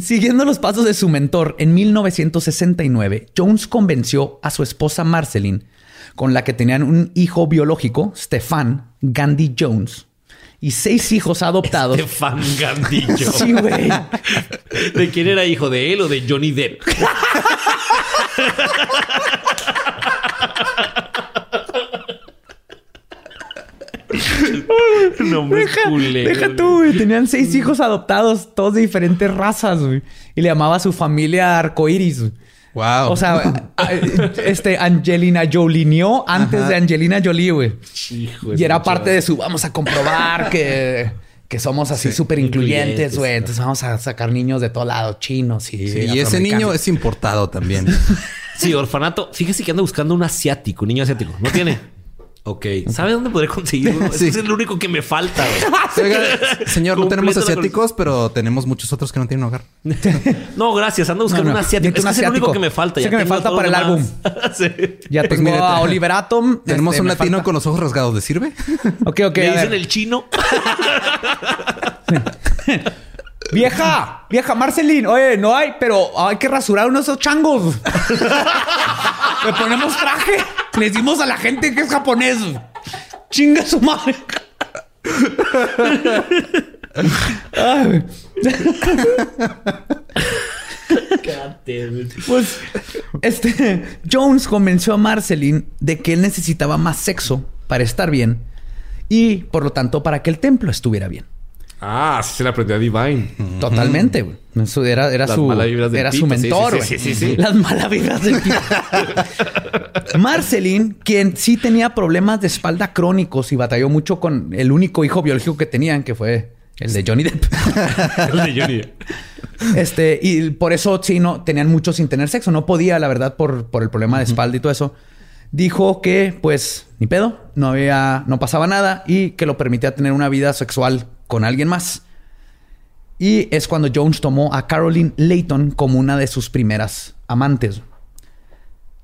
Siguiendo los pasos de su mentor, en 1969, Jones convenció a su esposa Marceline, con la que tenían un hijo biológico, Stefan Gandhi Jones, y seis hijos adoptados. Stefan Gandhi [LAUGHS] Jones. Sí, güey. ¿De quién era hijo? ¿De él o de Johnny Depp? No me deja, deja tú, güey. Tenían seis hijos adoptados, todos de diferentes razas, güey. Y le llamaba a su familia arcoiris, Wow. O sea, este Angelina Jolinio antes de Angelina Jolie, güey. Y era parte de su vamos a comprobar que, que somos así súper incluyentes, güey. Entonces vamos a sacar niños de todo lado, chinos y. y ese niño es importado también. sí, orfanato. Fíjese que anda buscando un asiático, un niño asiático. No tiene. Ok. ¿Sabe dónde podré conseguirlo? [LAUGHS] Ese es el único que me falta. [LAUGHS] señor, no [LAUGHS] tenemos asiáticos, pero tenemos muchos otros que no tienen hogar. no, gracias. Ando buscando un asiático. es, el único que me falta. Ya que me falta para el álbum. Ya pues tengo a Oliver Atom. Tenemos este, un latino con los ojos rasgados. ¿Le sirve? Ok, ok. ¿Le dicen el chino? Vieja, vieja Marceline, oye, no hay, pero hay que rasurar unos esos changos. [LAUGHS] Le ponemos traje. Le decimos a la gente que es japonés. Chinga su madre. pues este Jones convenció a Marceline de que él necesitaba más sexo para estar bien y por lo tanto para que el templo estuviera bien. Ah, sí se le aprendió a Divine. Totalmente, güey. Era, era su, era su mentor, sí, sí, sí, Las malas vibras del tipo. [LAUGHS] Marceline, quien sí tenía problemas de espalda crónicos y batalló mucho con el único hijo biológico que tenían, que fue el de Johnny Depp. [LAUGHS] el de Johnny Depp. Este, y por eso sí, no, tenían mucho sin tener sexo. No podía, la verdad, por, por el problema de espalda y todo eso. Dijo que, pues, ni pedo, no había, no pasaba nada y que lo permitía tener una vida sexual con alguien más. Y es cuando Jones tomó a Caroline Layton como una de sus primeras amantes.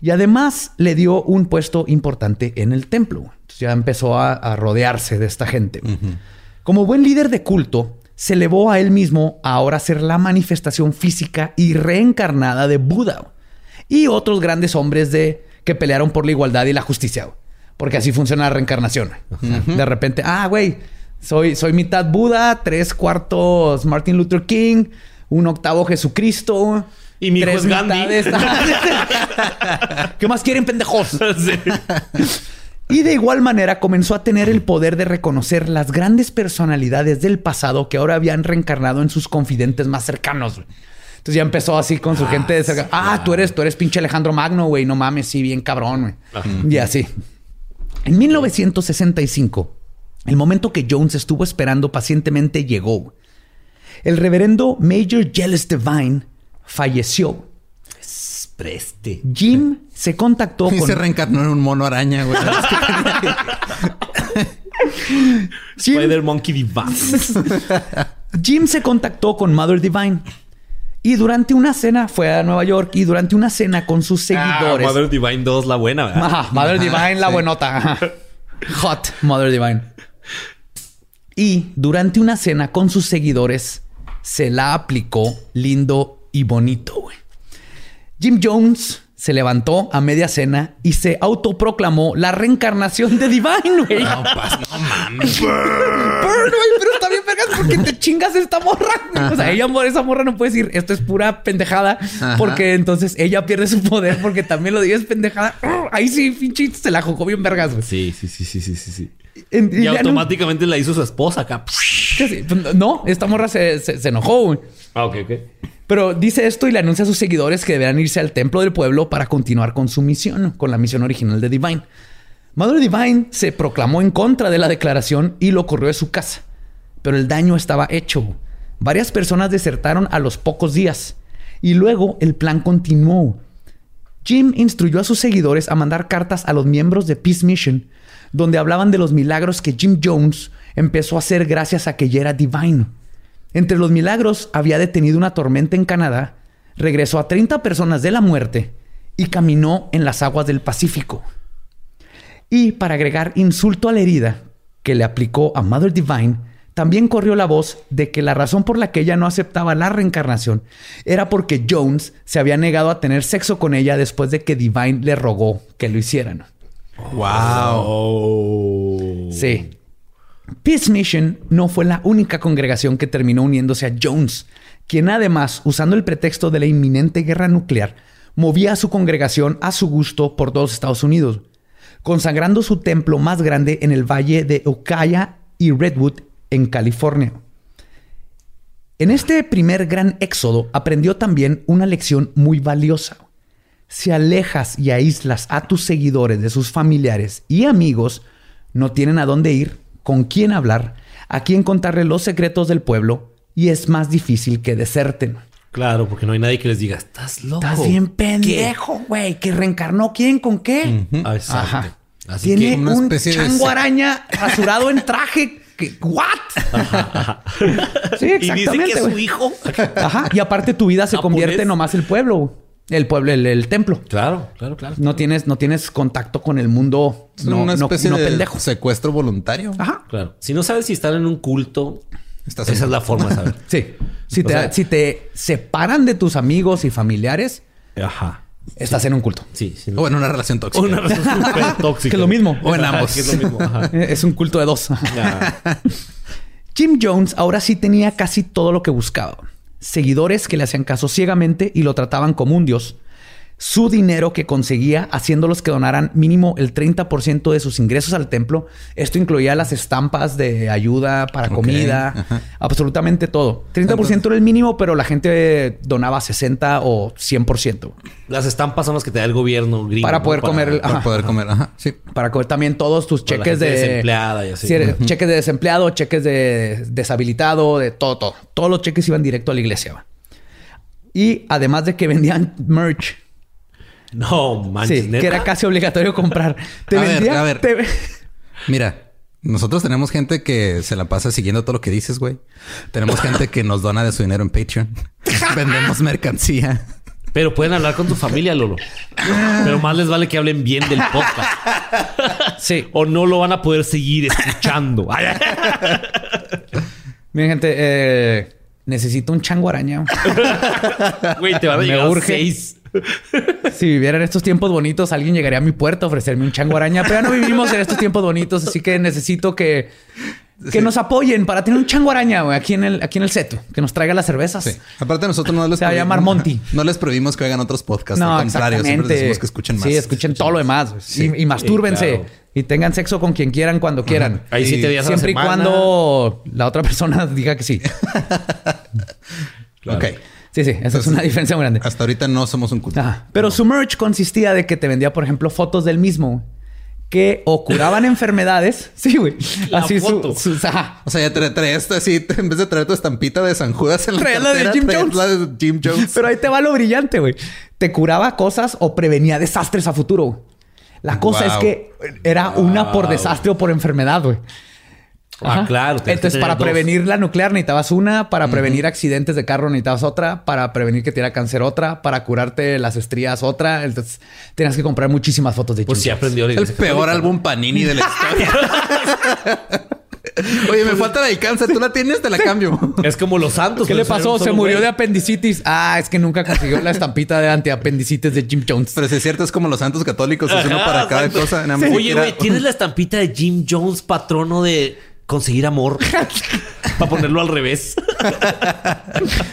Y además le dio un puesto importante en el templo. Entonces ya empezó a, rodearse de esta gente. Como buen líder de culto, se elevó a él mismo a ahora ser la manifestación física y reencarnada de Buda y otros grandes hombres de, que pelearon por la igualdad y la justicia. Porque así funciona la reencarnación. De repente, ah, güey, soy, soy mitad Buda, tres cuartos Martin Luther King, un octavo Jesucristo. Y mi tres hijo [LAUGHS] [LAUGHS] ¿Qué más quieren, pendejos? [LAUGHS] Y de igual manera comenzó a tener el poder de reconocer las grandes personalidades del pasado que ahora habían reencarnado en sus confidentes más cercanos. Entonces ya empezó así con su ah, gente de cerca. Ah, tú eres, tú eres pinche Alejandro Magno, güey. No mames, sí, bien cabrón, güey. Y así. En 1965, el momento que Jones estuvo esperando pacientemente llegó. El reverendo Major Jealous Divine falleció. Preste. Jim se contactó y con... se reencarnó en un mono araña, güey. [LAUGHS] Spider Monkey Divine. [LAUGHS] Jim se contactó con Mother Divine. Y durante una cena fue a Nueva York y durante una cena con sus ah, seguidores. Mother Divine 2, la buena, ¿verdad? Ajá, Mother Divine, la buenota. Hot Mother Divine. Y durante una cena con sus seguidores, se la aplicó lindo y bonito, Jim Jones se levantó a media cena y se autoproclamó la reencarnación de Divine, güey. No, pues, no mames. [LAUGHS] pero está bien vergas porque te chingas esta morra. O sea, ella, esa morra no puede decir esto es pura pendejada porque entonces ella pierde su poder porque también lo dices pendejada. Ahí sí, pinche, se la jugó bien vergas. Sí, sí, sí, sí, sí, sí. Y, automáticamente la hizo su esposa acá. Pues, no, esta morra se, se, enojó. Ah, ok, ok. Pero dice esto y le anuncia a sus seguidores que deberán irse al templo del pueblo para continuar con su misión, con la misión original de Divine. Madre Divine se proclamó en contra de la declaración y lo corrió de su casa. Pero el daño estaba hecho. Varias personas desertaron a los pocos días. Y luego el plan continuó. Jim instruyó a sus seguidores a mandar cartas a los miembros de Peace Mission, donde hablaban de los milagros que Jim Jones empezó a hacer gracias a que ya era Divine. Entre los milagros había detenido una tormenta en Canadá, regresó a 30 personas de la muerte y caminó en las aguas del Pacífico. Y para agregar insulto a la herida que le aplicó a Mother Divine, también corrió la voz de que la razón por la que ella no aceptaba la reencarnación era porque Jones se había negado a tener sexo con ella después de que Divine le rogó que lo hicieran. Wow. Sí. Peace Mission no fue la única congregación que terminó uniéndose a Jones, quien además, usando el pretexto de la inminente guerra nuclear, movía a su congregación a su gusto por todos Estados Unidos consagrando su templo más grande en el valle de Ukiah y Redwood, en California. En este primer gran éxodo aprendió también una lección muy valiosa. Si alejas y aíslas a tus seguidores de sus familiares y amigos, no tienen a dónde ir, con quién hablar, a quién contarle los secretos del pueblo y es más difícil que deserten. Claro, porque no hay nadie que les diga, estás loco. Estás bien pendejo, güey. Que reencarnó quién con qué. Exacto. Tiene un chango araña rasurado en traje. ¿What? sí, exactamente. Y dice que es su hijo. Ajá. Y aparte tu vida se convierte nomás el pueblo. El pueblo, el, templo. Claro, claro, claro. No tienes, no tienes contacto con el mundo. no, una especie de pendejo. secuestro voluntario. Ajá. Claro. Si no sabes si están en un culto, esa es la forma de saber. [LAUGHS] sí. Si te, si te separan de tus amigos y familiares, Ajá. Estás en un culto. Sí. O en una relación tóxica. O una relación [LAUGHS] tóxica. que es lo mismo. O en ambos. es, lo mismo. [LAUGHS] es un culto de dos. Jim Jones ahora sí tenía casi todo lo que buscaba. Seguidores que le hacían caso ciegamente y lo trataban como un dios su dinero que conseguía haciéndolos que donaran mínimo el 30% de sus ingresos al templo. Esto incluía las estampas de ayuda para comida, absolutamente todo. 30% era el mínimo, pero la gente donaba 60 o 100%. Las estampas son las que te da el gobierno Para poder comer. Para poder comer, Sí. Para comer también todos tus cheques de... Desempleada y así. Cheques de desempleado, cheques de deshabilitado, de todo, todo. Todos los cheques iban directo a la iglesia. Y además de que vendían merch [LAUGHS] no, manches, sí, que era casi obligatorio comprar. [LAUGHS] Te a ver, a ver. Mira, nosotros tenemos gente que se la pasa siguiendo todo lo que dices, güey. Tenemos gente que nos dona de su dinero en Patreon. [LAUGHS] Vendemos mercancía. Pero pueden hablar con tu familia, Lolo. Pero más les vale que hablen bien del podcast. Sí. O no lo van a poder seguir escuchando. Miren, gente, eh, necesito un chango araña. Güey, te van a llegar seis si viviera en estos tiempos bonitos, alguien llegaría a mi puerta a ofrecerme un chango araña, pero ya no vivimos en estos tiempos bonitos, así que necesito que, que nos apoyen para tener un chango araña aquí en el aquí en el seto, que nos traiga las cervezas. Aparte nosotros no les Se va a llamar Monty. No les prohibimos que hagan otros podcasts, no, al contrario, siempre les decimos que escuchen más. Sí, escuchen todo lo demás y, y, mastúrbense y tengan sexo con quien quieran cuando quieran. Ahí siete días Siempre y cuando la otra persona [LAUGHS] diga que sí. [LAUGHS] Ok. Sí, sí, esa es una diferencia muy grande. Hasta ahorita no somos un culto. Pero su merch consistía de que te vendía, por ejemplo, fotos del mismo que o curaban [LAUGHS] enfermedades. Sí, güey. Así foto. Su, O sea, ya traes esto así, [LAUGHS] en vez de traer tu estampita de San Judas en la, cartera, la de Jim Jones. la de Jim Jones. Pero ahí te va lo brillante, güey. Te curaba cosas o prevenía desastres a futuro. La cosa es que era una por desastre o por enfermedad, güey. Ah, claro. Entonces, para prevenir la nuclear necesitabas una, para prevenir accidentes de carro necesitabas otra, para prevenir que te diera cáncer otra, para curarte las estrías otra. Entonces, tenías que comprar muchísimas fotos de Pues sí aprendió. El peor álbum Panini de la historia. [LAUGHS] Oye, me falta la de cáncer. Tú la tienes, te la cambio. Es como los santos. ¿Qué le pasó? Se murió de apendicitis. Ah, es que nunca consiguió la estampita de antiapendicitis de Jim Jones. Pero si es cierto, es como los santos católicos. Es uno para cada cosa. Oye, güey, ¿tienes la estampita de Jim Jones, patrono de conseguir amor [LAUGHS] para ponerlo al revés.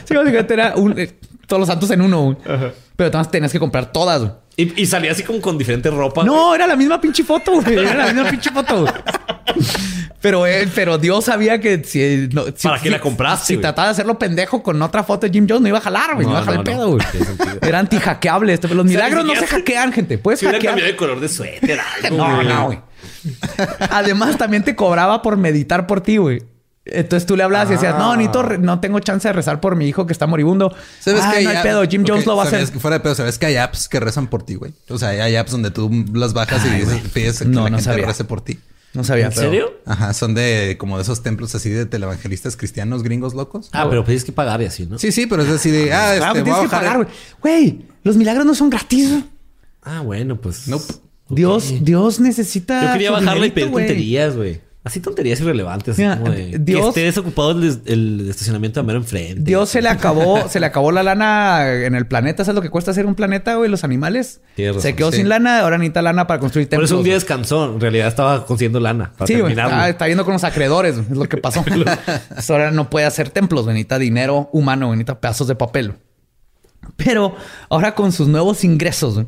sí, básicamente era un, eh, todos los santos en uno. Pero además tenías que comprar todas. Y, salía así como con diferentes ropas. No, era la misma pinche foto, güey. Era la misma pinche foto. Pero, él, pero Dios sabía que si... ¿Para qué la compraste? Si trataba de hacerlo pendejo con otra foto de Jim Jones, no iba a jalar, güey. No, iba a jalar el pedo, güey. Era anti-hackeable. Este, los milagros no se hackean, gente. Puedes si hackear. cambiado de color de suéter. [LAUGHS] no, no, güey. [LAUGHS] Además, también te cobraba por meditar por ti, güey. Entonces tú le hablabas y decías, no, ah. Nito, no tengo chance de rezar por mi hijo que está moribundo. ¿Sabes ah, que no hay pedo, Jim Jones lo va a hacer. Que fuera de pedo, ¿sabes que hay apps que rezan por ti, güey? O sea, hay apps donde tú las bajas y dices, pides que no, la gente rece por ti. No sabía. ¿En serio? Ajá, son de como de esos templos así de televangelistas cristianos gringos locos. Ah, pero tienes que pagar y así, ¿no? Sí, sí, pero es así de, ah, este, ah, tienes que pagar, güey. Güey, los milagros no son gratis. Ah, bueno, pues. No. Dios, Dios necesita. Yo quería bajarle y pedir tonterías, güey. Así tonterías irrelevantes. Como de, Dios, que esté desocupado el, estacionamiento a mero enfrente. Dios se le [LAUGHS] acabó, se le acabó la lana en el planeta. ¿Sabes lo que cuesta hacer un planeta, güey? Los animales. se quedó sin lana, ahora necesita lana para construir templos. Por eso un día descansó. En realidad estaba consiguiendo lana. sí, güey. Está, está, viendo con los acreedores. Es lo que pasó. [LAUGHS] ahora no puede hacer templos. Necesita dinero humano. Necesita pedazos de papel. Pero ahora con sus nuevos ingresos,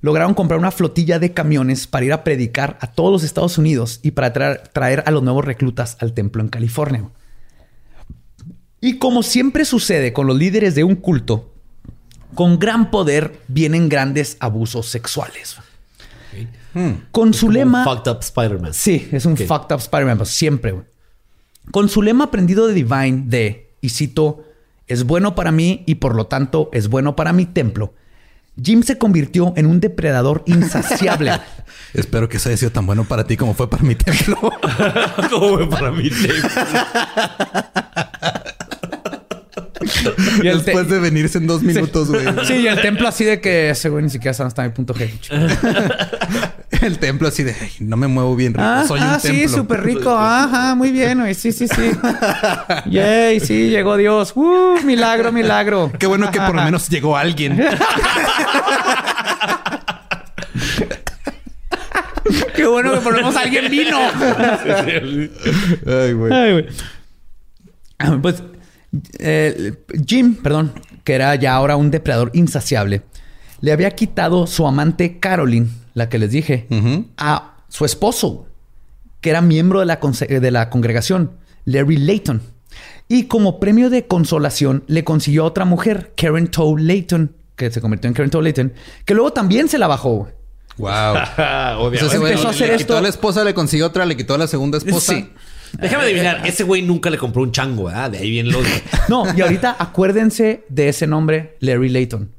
lograron comprar una flotilla de camiones para ir a predicar a todos los Estados Unidos y para traer, a los nuevos reclutas al templo en California. Y como siempre sucede con los líderes de un culto, con gran poder vienen grandes abusos sexuales. Hmm. Con su lema. fucked up Spider-Man. Sí, es un fucked up Spider-Man, pues, siempre. Con su lema aprendido de Divine de, y cito, es bueno para mí y por lo tanto es bueno para mi templo Jim se convirtió en un depredador insaciable. [LAUGHS] Espero que eso haya sido tan bueno para ti como fue para mi templo. [LAUGHS] como fue para mi templo. y [LAUGHS] Después de venirse en dos minutos, güey. Sí. y el templo así de que ese güey ni siquiera sabe hasta mi punto G. [LAUGHS] el templo así de no me muevo bien rico. Soy un templo. Sí, súper rico. [LAUGHS] Ajá, muy bien, güey. Sí, sí, sí. [LAUGHS] Yay, sí, llegó Dios. Uh, milagro, milagro. Qué bueno que por lo menos llegó alguien. Qué bueno que por lo menos alguien vino. Ay, güey. Ay, güey. Ah, pues eh, Jim, perdón, que era ya ahora un depredador insaciable, le había quitado su amante Caroline, la que les dije, a su esposo, que era miembro de la, de la congregación, Larry Layton. Y como premio de consolación le consiguió a otra mujer, Karen Tow Layton, que se convirtió en Karen Tow Layton, que luego también se la bajó. Wow. [LAUGHS] empezó a hacer le quitó a la esposa, le consiguió otra, le quitó a la segunda esposa. Sí. Déjame adivinar, ese güey nunca le compró un chango, ¿verdad? De ahí viene los. [LAUGHS] no, y ahorita acuérdense de ese nombre, Larry Layton.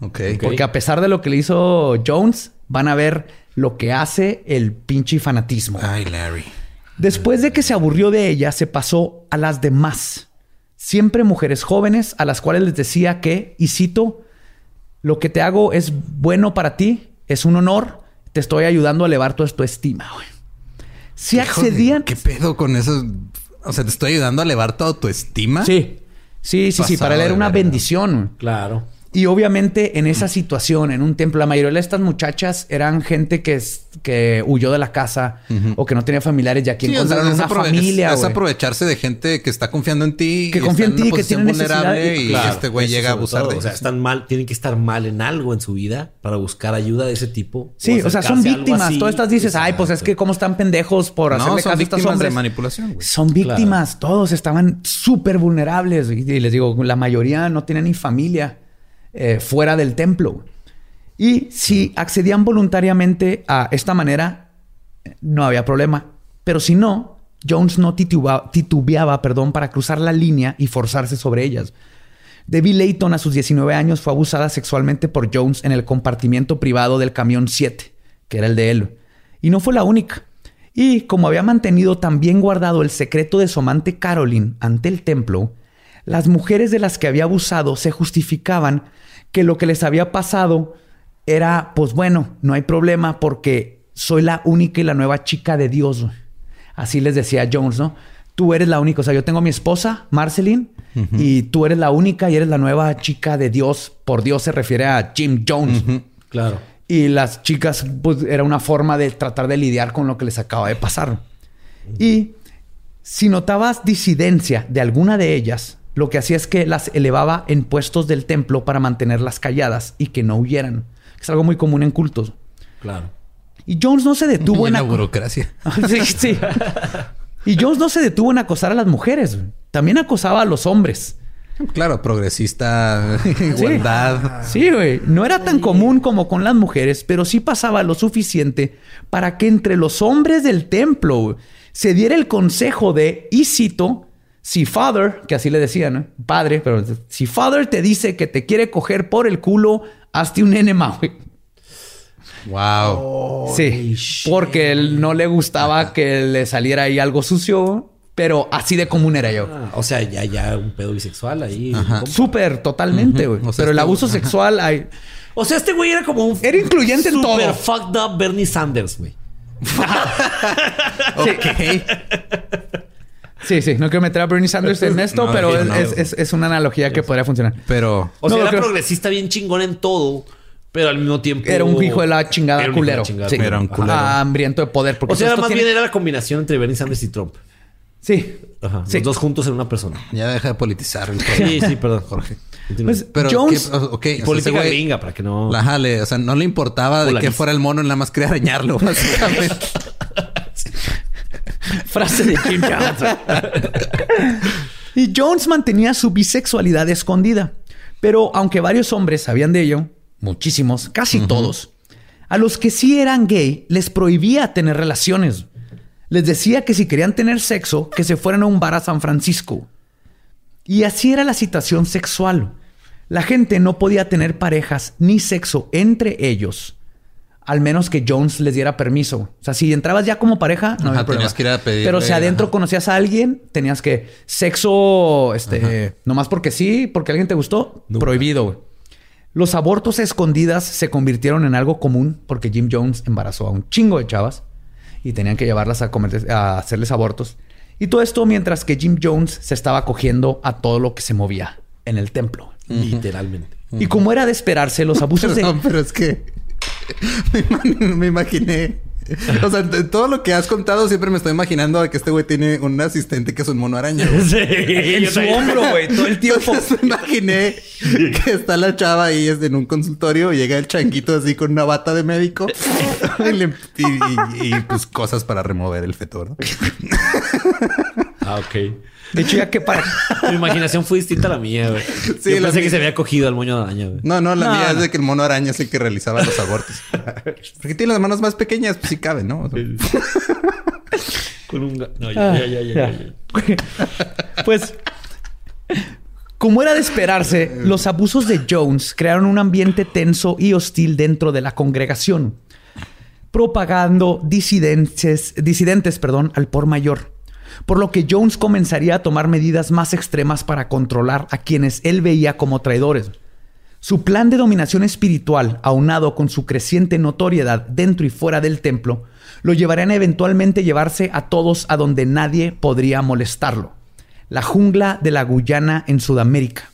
Ok. Porque a pesar de lo que le hizo Jones, van a ver lo que hace el pinche fanatismo. Ay, Larry. Después de que se aburrió de ella, se pasó a las demás. Siempre mujeres jóvenes a las cuales les decía que, y cito, lo que te hago es bueno para ti, es un honor, te estoy ayudando a elevar tu, tu estima, güey. Si accedían. ¿Qué pedo con eso? O sea, te estoy ayudando a elevar toda tu estima. Sí. Sí, sí, sí. Para él era una bendición. Claro. Y obviamente en esa situación, en un templo, la mayoría de estas muchachas eran gente que, que huyó de la casa o que no tenía familiares y aquí encontraron una familia. Es, aprovecharse de gente que está confiando en ti. Que confía en ti, que tiene vulnerable y este güey llega a abusar de O sea, están mal, tienen que estar mal en algo en su vida para buscar ayuda de ese tipo. Sí, o, sea, son víctimas. Todas estas dices, ay, pues es que cómo están pendejos por hacerle caso a estos hombres. de manipulación. Son víctimas. Todos estaban súper vulnerables. Y les digo, la mayoría no tienen ni familia. Eh, fuera del templo. Y si accedían voluntariamente a esta manera, no había problema. Pero si no, Jones no titubeaba, perdón, para cruzar la línea y forzarse sobre ellas. Debbie Layton a sus 19 años fue abusada sexualmente por Jones en el compartimiento privado del camión 7, que era el de él. Y no fue la única. Y como había mantenido también guardado el secreto de su amante Caroline ante el templo, las mujeres de las que había abusado se justificaban que lo que les había pasado era, pues bueno, no hay problema porque soy la única y la nueva chica de Dios. Así les decía Jones, ¿no? Tú eres la única, o sea, yo tengo a mi esposa, Marceline, y tú eres la única y eres la nueva chica de Dios. Por Dios se refiere a Jim Jones. Claro. Y las chicas, pues era una forma de tratar de lidiar con lo que les acaba de pasar. Y Si notabas disidencia de alguna de ellas, lo que hacía es que las elevaba en puestos del templo para mantenerlas calladas y que no huyeran. Es algo muy común en cultos. Claro. Y Jones no se detuvo en la burocracia. [LAUGHS] sí, sí. Y Jones no se detuvo en acosar a las mujeres. También acosaba a los hombres. Claro, progresista, [LAUGHS] igualdad. Sí, güey. No era tan común como con las mujeres, pero sí pasaba lo suficiente para que entre los hombres del templo se diera el consejo de, y cito, si Father, que así le decían, padre, pero si Father te dice que te quiere coger por el culo, hazte un enema, güey. Wow. sí, porque él no le gustaba que le saliera ahí algo sucio pero así de común era yo. Ah, o sea, ya, ya un pedo bisexual ahí. Súper, totalmente, güey. pero el este abuso sexual hay... O sea, este güey era como un... Era incluyente en todo. Super fucked up Bernie Sanders, güey. [LAUGHS] ok. Sí, sí, no quiero meter a Bernie Sanders en [LAUGHS] esto, pero es, una analogía que podría funcionar. Pero. O sea, era progresista bien chingón en todo, pero al mismo tiempo. Era un hijo de la chingada culero. sí. Era un culero. hambriento de poder. o sea, más bien era la combinación entre Bernie Sanders y Trump. Sí. Ajá. Los dos juntos en una persona. Ya deja de politizar. sí, sí, perdón, Jorge. Pues, pero Jones, okay, política gringa para que no. La jale, o sea, no le importaba de que fuera el mono, nada más quería arañarlo, [LAUGHS] básicamente. [LAUGHS] Frase de Jim Jones. [LAUGHS] y Jones mantenía su bisexualidad escondida. Pero aunque varios hombres sabían de ello, muchísimos, casi todos, a los que sí eran gay les prohibía tener relaciones les decía que si querían tener sexo, que se fueran a un bar a San Francisco. Y así era la situación sexual. La gente no podía tener parejas ni sexo entre ellos, al menos que Jones les diera permiso. O sea, si entrabas ya como pareja, no había problema. Que ir a pedir, Pero si adentro conocías a alguien, tenías que sexo, este, nomás porque sí, porque alguien te gustó, prohibido. Los abortos escondidas se convirtieron en algo común porque Jim Jones embarazó a un chingo de chavas y tenían que llevarlas a, comer, a hacerles abortos. Y todo esto mientras que Jim Jones se estaba cogiendo a todo lo que se movía en el templo. Literalmente. Y como era de esperarse, los abusos [LAUGHS] de... pero es que [LAUGHS] me imaginé O sea, todo lo que has contado siempre me estoy imaginando que este güey tiene un asistente que es un mono araña. [LAUGHS] Sí, en su hombro, güey, todo el tiempo. me imaginé que está la chava ahí en un consultorio y llega el changuito así con una bata de médico y, pues cosas para remover el feto, ¿no? Ah, ok. De hecho, ya que para. [LAUGHS] Mi imaginación fue distinta a la mía, güey. Sí, Yo pensé que se había cogido al moño araña, güey. No, no, la mía es de que el mono araña es el que realizaba los abortos. [LAUGHS] Porque tiene las manos más pequeñas, pues sí cabe, ¿no? Con un. No, ya, ya, ya, ya, Pues. Como era de esperarse, los abusos de Jones crearon un ambiente tenso y hostil dentro de la congregación, propagando disidentes, disidentes perdón, al por mayor por lo que Jones comenzaría a tomar medidas más extremas para controlar a quienes él veía como traidores. Su plan de dominación espiritual, aunado con su creciente notoriedad dentro y fuera del templo, lo llevarían a eventualmente llevarse a todos a donde nadie podría molestarlo. La jungla de la Guyana en Sudamérica,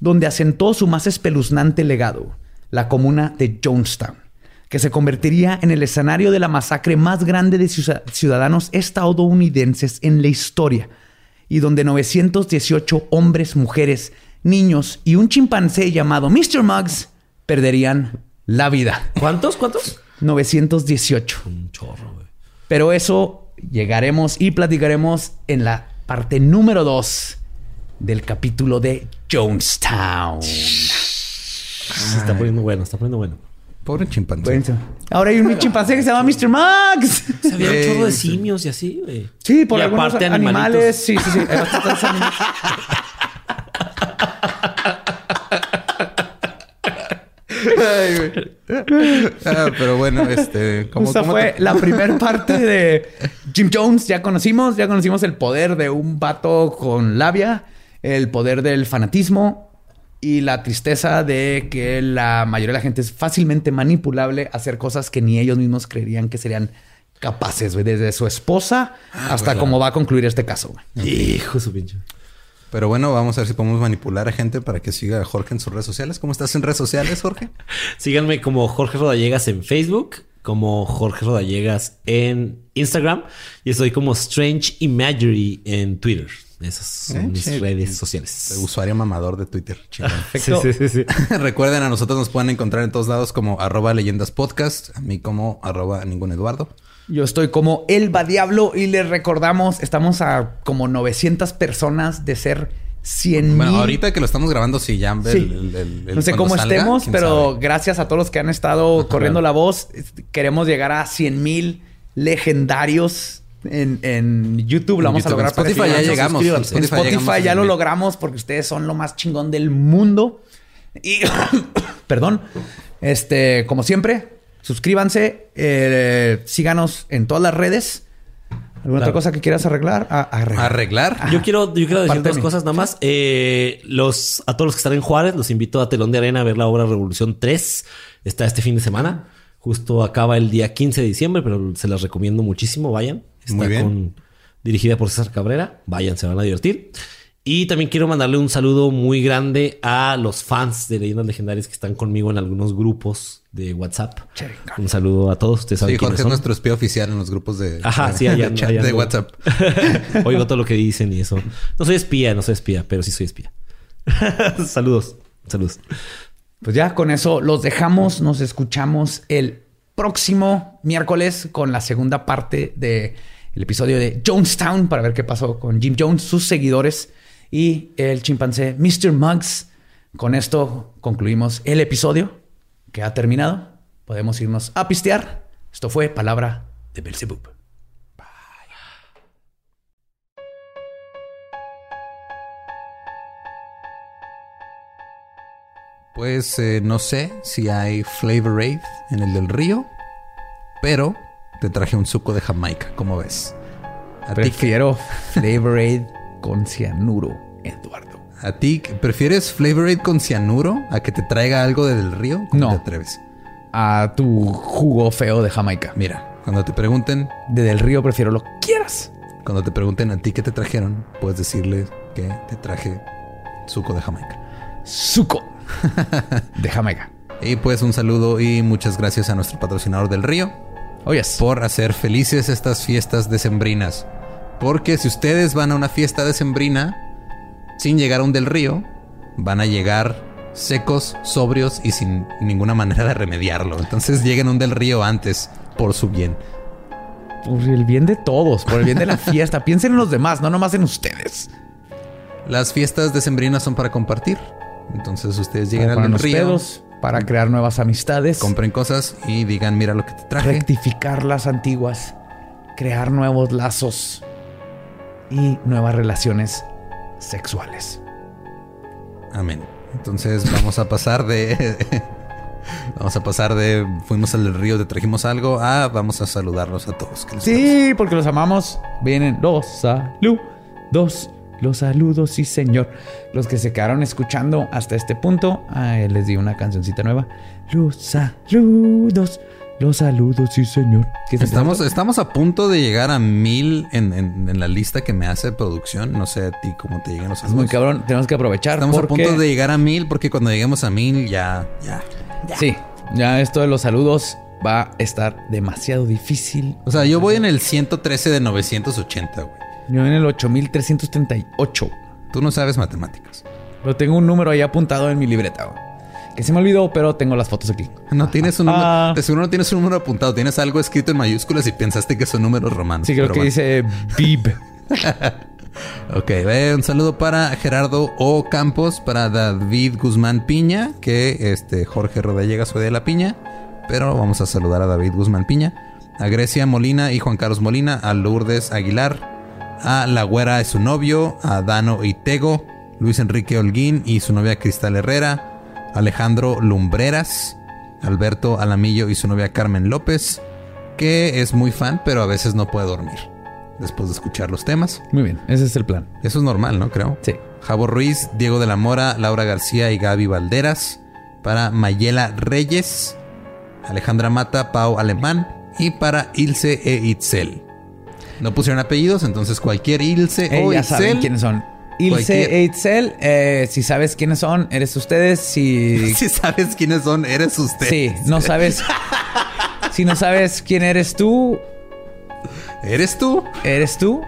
donde asentó su más espeluznante legado, la comuna de Jonestown que se convertiría en el escenario de la masacre más grande de ciudadanos estadounidenses en la historia, y donde 918 hombres, mujeres, niños y un chimpancé llamado Mr. Muggs perderían la vida. ¿Cuántos? ¿Cuántos? 918. Un chorro, güey. Pero eso llegaremos y platicaremos en la parte número 2 del capítulo de Jonestown. Se está poniendo bueno, está poniendo bueno. Pobre chimpancé. Ahora hay un chimpancé que se llama Mr. Max. Había un chorro de simios y así, güey. Sí, por y algunos aparte animales. Sí, sí, sí. [LAUGHS] Hay bastantes animales. ah, pero bueno, este. ¿cómo, Esa fue la primera parte de Jim Jones. Ya conocimos, ya conocimos el poder de un vato con labia, el poder del fanatismo, y la tristeza de que la mayoría de la gente es fácilmente manipulable a hacer cosas que ni ellos mismos creerían que serían capaces, güey. Desde su esposa ah, hasta cómo va a concluir este caso, güey. Hijo su pinche. Pero bueno, vamos a ver si podemos manipular a gente para que siga a Jorge en sus redes sociales. ¿Cómo estás en redes sociales, Jorge? [LAUGHS] Síganme como Jorge Rodallegas en Facebook como Jorge Rodallegas en Instagram y estoy como Strange Imagery en Twitter. Esas son Eh, mis sí. redes sociales. Usuario mamador de Twitter. Chingón. [LAUGHS] Sí, sí, sí, sí. [LAUGHS] Recuerden, a nosotros nos pueden encontrar en todos lados como arroba leyendas podcast, a mí como arroba ningún Eduardo. Yo estoy como Elba Diablo y les recordamos, estamos a como 900 personas de ser 100 Bueno, mil. ahorita que lo estamos grabando, sí, ya el, Sí. el- el- el- no sé cómo salga, estemos, pero sabe. gracias a todos los que han estado [LAUGHS] corriendo la voz. Queremos llegar a 100 mil legendarios en, en YouTube. Lo vamos a lograr. En Spotify ya llegamos. En Spotify Spotify, llegamos a ya lo 100,000. logramos porque ustedes son lo más chingón del mundo. Y, [COUGHS] perdón, este, como siempre, suscríbanse, eh, síganos en todas las redes. ¿Alguna otra cosa que quieras arreglar? A- arreglar. Arreglar. Yo quiero, yo quiero decir dos cosas nada más. Eh, los, a todos los que están en Juárez, los invito a Telón de Arena a ver la obra Revolución 3. Está este fin de semana. Justo acaba el día 15 de diciembre, pero se las recomiendo muchísimo. Vayan. Está Muy bien. con- dirigida por César Cabrera. Vayan, se van a divertir. Y también quiero mandarle un saludo muy grande a los fans de Leyendas Legendarias que están conmigo en algunos grupos de WhatsApp. Un saludo a todos. Ustedes saben Sí, Jorge es nuestro espía oficial en los grupos de, Ajá, de- sí, allá de, ando, chat- allá de ando. WhatsApp. [LAUGHS] Oigo todo lo que dicen y eso. No soy espía, no soy espía, pero sí soy espía. [LAUGHS] saludos, saludos. Pues ya con eso los dejamos. Nos escuchamos el próximo miércoles con la segunda parte del episodio de Jonestown para ver qué pasó con Jim Jones, sus seguidores y el chimpancé Mr. Muggs. Con esto concluimos el episodio que ha terminado. Podemos irnos a pistear. Esto fue Palabra de Belzebub. Pues eh, no sé si hay Flavor Aid en el del río, pero te traje un suco de Jamaica, ¿cómo ves? A Prefiero Flavor Aid con cianuro, Eduardo. a ti, ¿prefieres Flavor Aid con cianuro a que te traiga algo del río? ¿Cómo No. te atreves? A tu jugo feo de Jamaica. Mira, cuando te pregunten, De del río prefiero lo que quieras. cuando te pregunten a ti qué te trajeron, puedes decirles que te traje suco de Jamaica. Suco [LAUGHS] de Jamaica. Y pues un saludo y muchas gracias a nuestro patrocinador del río Oyes. por hacer felices estas fiestas decembrinas. Porque si ustedes van a una fiesta decembrina sin llegar a un del río, van a llegar secos, sobrios y sin ninguna manera de remediarlo. Entonces lleguen a un del río antes por su bien. Por el bien de todos, por el bien de la fiesta. [LAUGHS] Piensen en los demás, no nomás en ustedes. Las fiestas decembrinas son para compartir. Entonces ustedes Para al río, pedos, para crear nuevas amistades. compren cosas y digan, mira lo que te traje. rectificar las antiguas, crear nuevos lazos y nuevas relaciones sexuales. Amén. Entonces vamos a pasar de. [LAUGHS] vamos a pasar de. Fuimos al río, te trajimos algo. A vamos a saludarlos a todos. Sí, porque los amamos. Vienen los saludos. Los saludos, sí, señor. Los que se quedaron escuchando hasta este punto, ah, les di una cancioncita nueva. Los saludos. Los saludos, sí, señor. ¿Qué es Estamos, estamos a punto de llegar a mil en, en- en la lista que me hace producción. No sé a ti cómo te llegan los Es muy saludos. cabrón. Tenemos que aprovechar. Estamos a punto de llegar a mil porque cuando lleguemos a mil ya, ya. Sí, ya esto de los saludos va a estar demasiado difícil. O sea, yo voy en el 113 de 980, güey. Yo en el 8338. Tú no sabes matemáticas. Pero tengo un número ahí apuntado en mi libreta. güey. Que se me olvidó, pero tengo las fotos aquí. No tienes un número. Ah. De seguro no tienes un número apuntado. Tienes algo escrito en mayúsculas y pensaste que son números romanos. Sí, creo pero que bueno. dice Bib. [LAUGHS] Ok, un saludo para Gerardo O. Campos, para David Guzmán Piña, que este Jorge Rodallega soy de la Piña, pero vamos a saludar a David Guzmán Piña, a Grecia Molina y Juan Carlos Molina, a Lourdes Aguilar, a La Güera y su novio, a Dano Itego, Luis Enrique Holguín y su novia Cristal Herrera, Alejandro Lumbreras, Alberto Alamillo y su novia Carmen López, que es muy fan, pero a veces no puede dormir después de escuchar los temas. Muy bien, ese es el plan. Eso es normal, ¿no? Creo. Sí. Javo Ruiz, Diego de la Mora, Laura García y Gaby Valderas. Para Mayela Reyes, Alejandra Mata, Pau Alemán. Y para Ilse e Itzel. No pusieron apellidos, entonces cualquier Ilse Eh, o ya saben Itzel. quiénes son. Ilse Cualquier- e eh, si sabes quiénes son, eres ustedes. Si, [LAUGHS] Si sabes quiénes son, eres usted. sí, no sabes. Si no sabes quién eres tú, ¿Eres tú? ¿eres tú?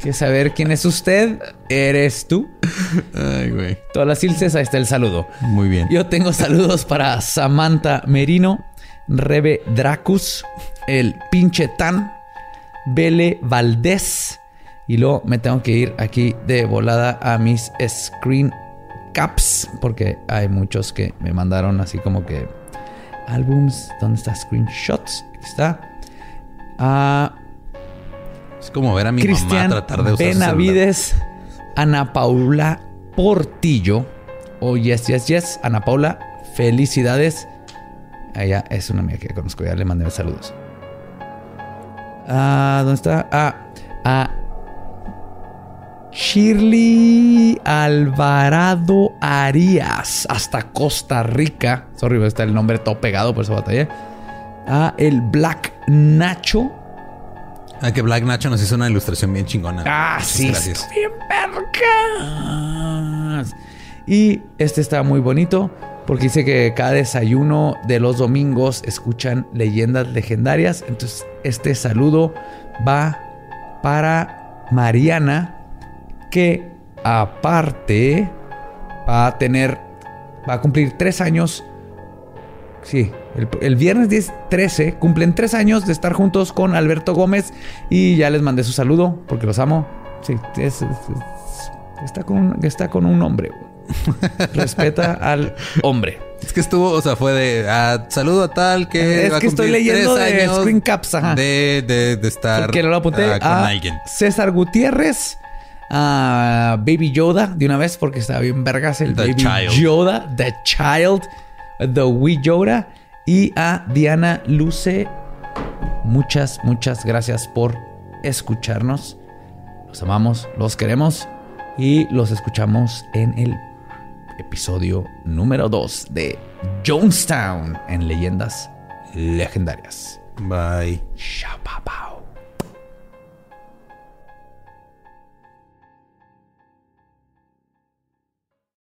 ¿Quieres saber quién es usted? ¿Eres tú? Ay, güey. Todas las ilses, ahí está el saludo. Muy bien. Yo tengo saludos para Samantha Merino, Rebe Dracus, el pinche Tan, Bele Valdés. Y luego me tengo que ir aquí de volada a mis screen caps, porque hay muchos que me mandaron así como que álbums. ¿Dónde está? Screenshots. Aquí está. A Es como ver a mi Cristian mamá tratar de usar. Benavides, Ana Paula Portillo. Oh, yes, yes, yes. Ana Paula, felicidades. Ella es una amiga que conozco, ya le mandé saludos. Ah, ¿dónde está? Ah, a Shirley Alvarado Arias, hasta Costa Rica. Sorry, está el nombre todo pegado, por eso batallé. A el Black Nacho. Ah, que Black Nacho nos hizo una ilustración bien chingona. Ah, Muchas sí. Gracias. bien vergas. Y este está muy bonito porque dice que cada desayuno de los domingos escuchan leyendas legendarias. Entonces, este saludo va para Mariana, que aparte va a tener, va a cumplir tres años. Sí, el, viernes 10, 13 cumplen tres años de estar juntos con Alberto Gómez y ya les mandé su saludo porque los amo. Sí, es- es- es- está, con está con un hombre. Respeta al hombre. Es que estuvo, o sea, fue de ah, saludo a tal que. Es va a que estoy leyendo de screen caps, ajá. De, de, de estar. No lo apunté ah, con a alguien. César Gutiérrez, a Baby Yoda de una vez porque estaba bien vergas el The Baby Child. Yoda, The Child, The Wee Yoda y a Diana Luce. Muchas, muchas gracias por escucharnos. Los amamos, los queremos y los escuchamos en el episodio número 2 de Jonestown en Leyendas Legendarias. Bye. Papá.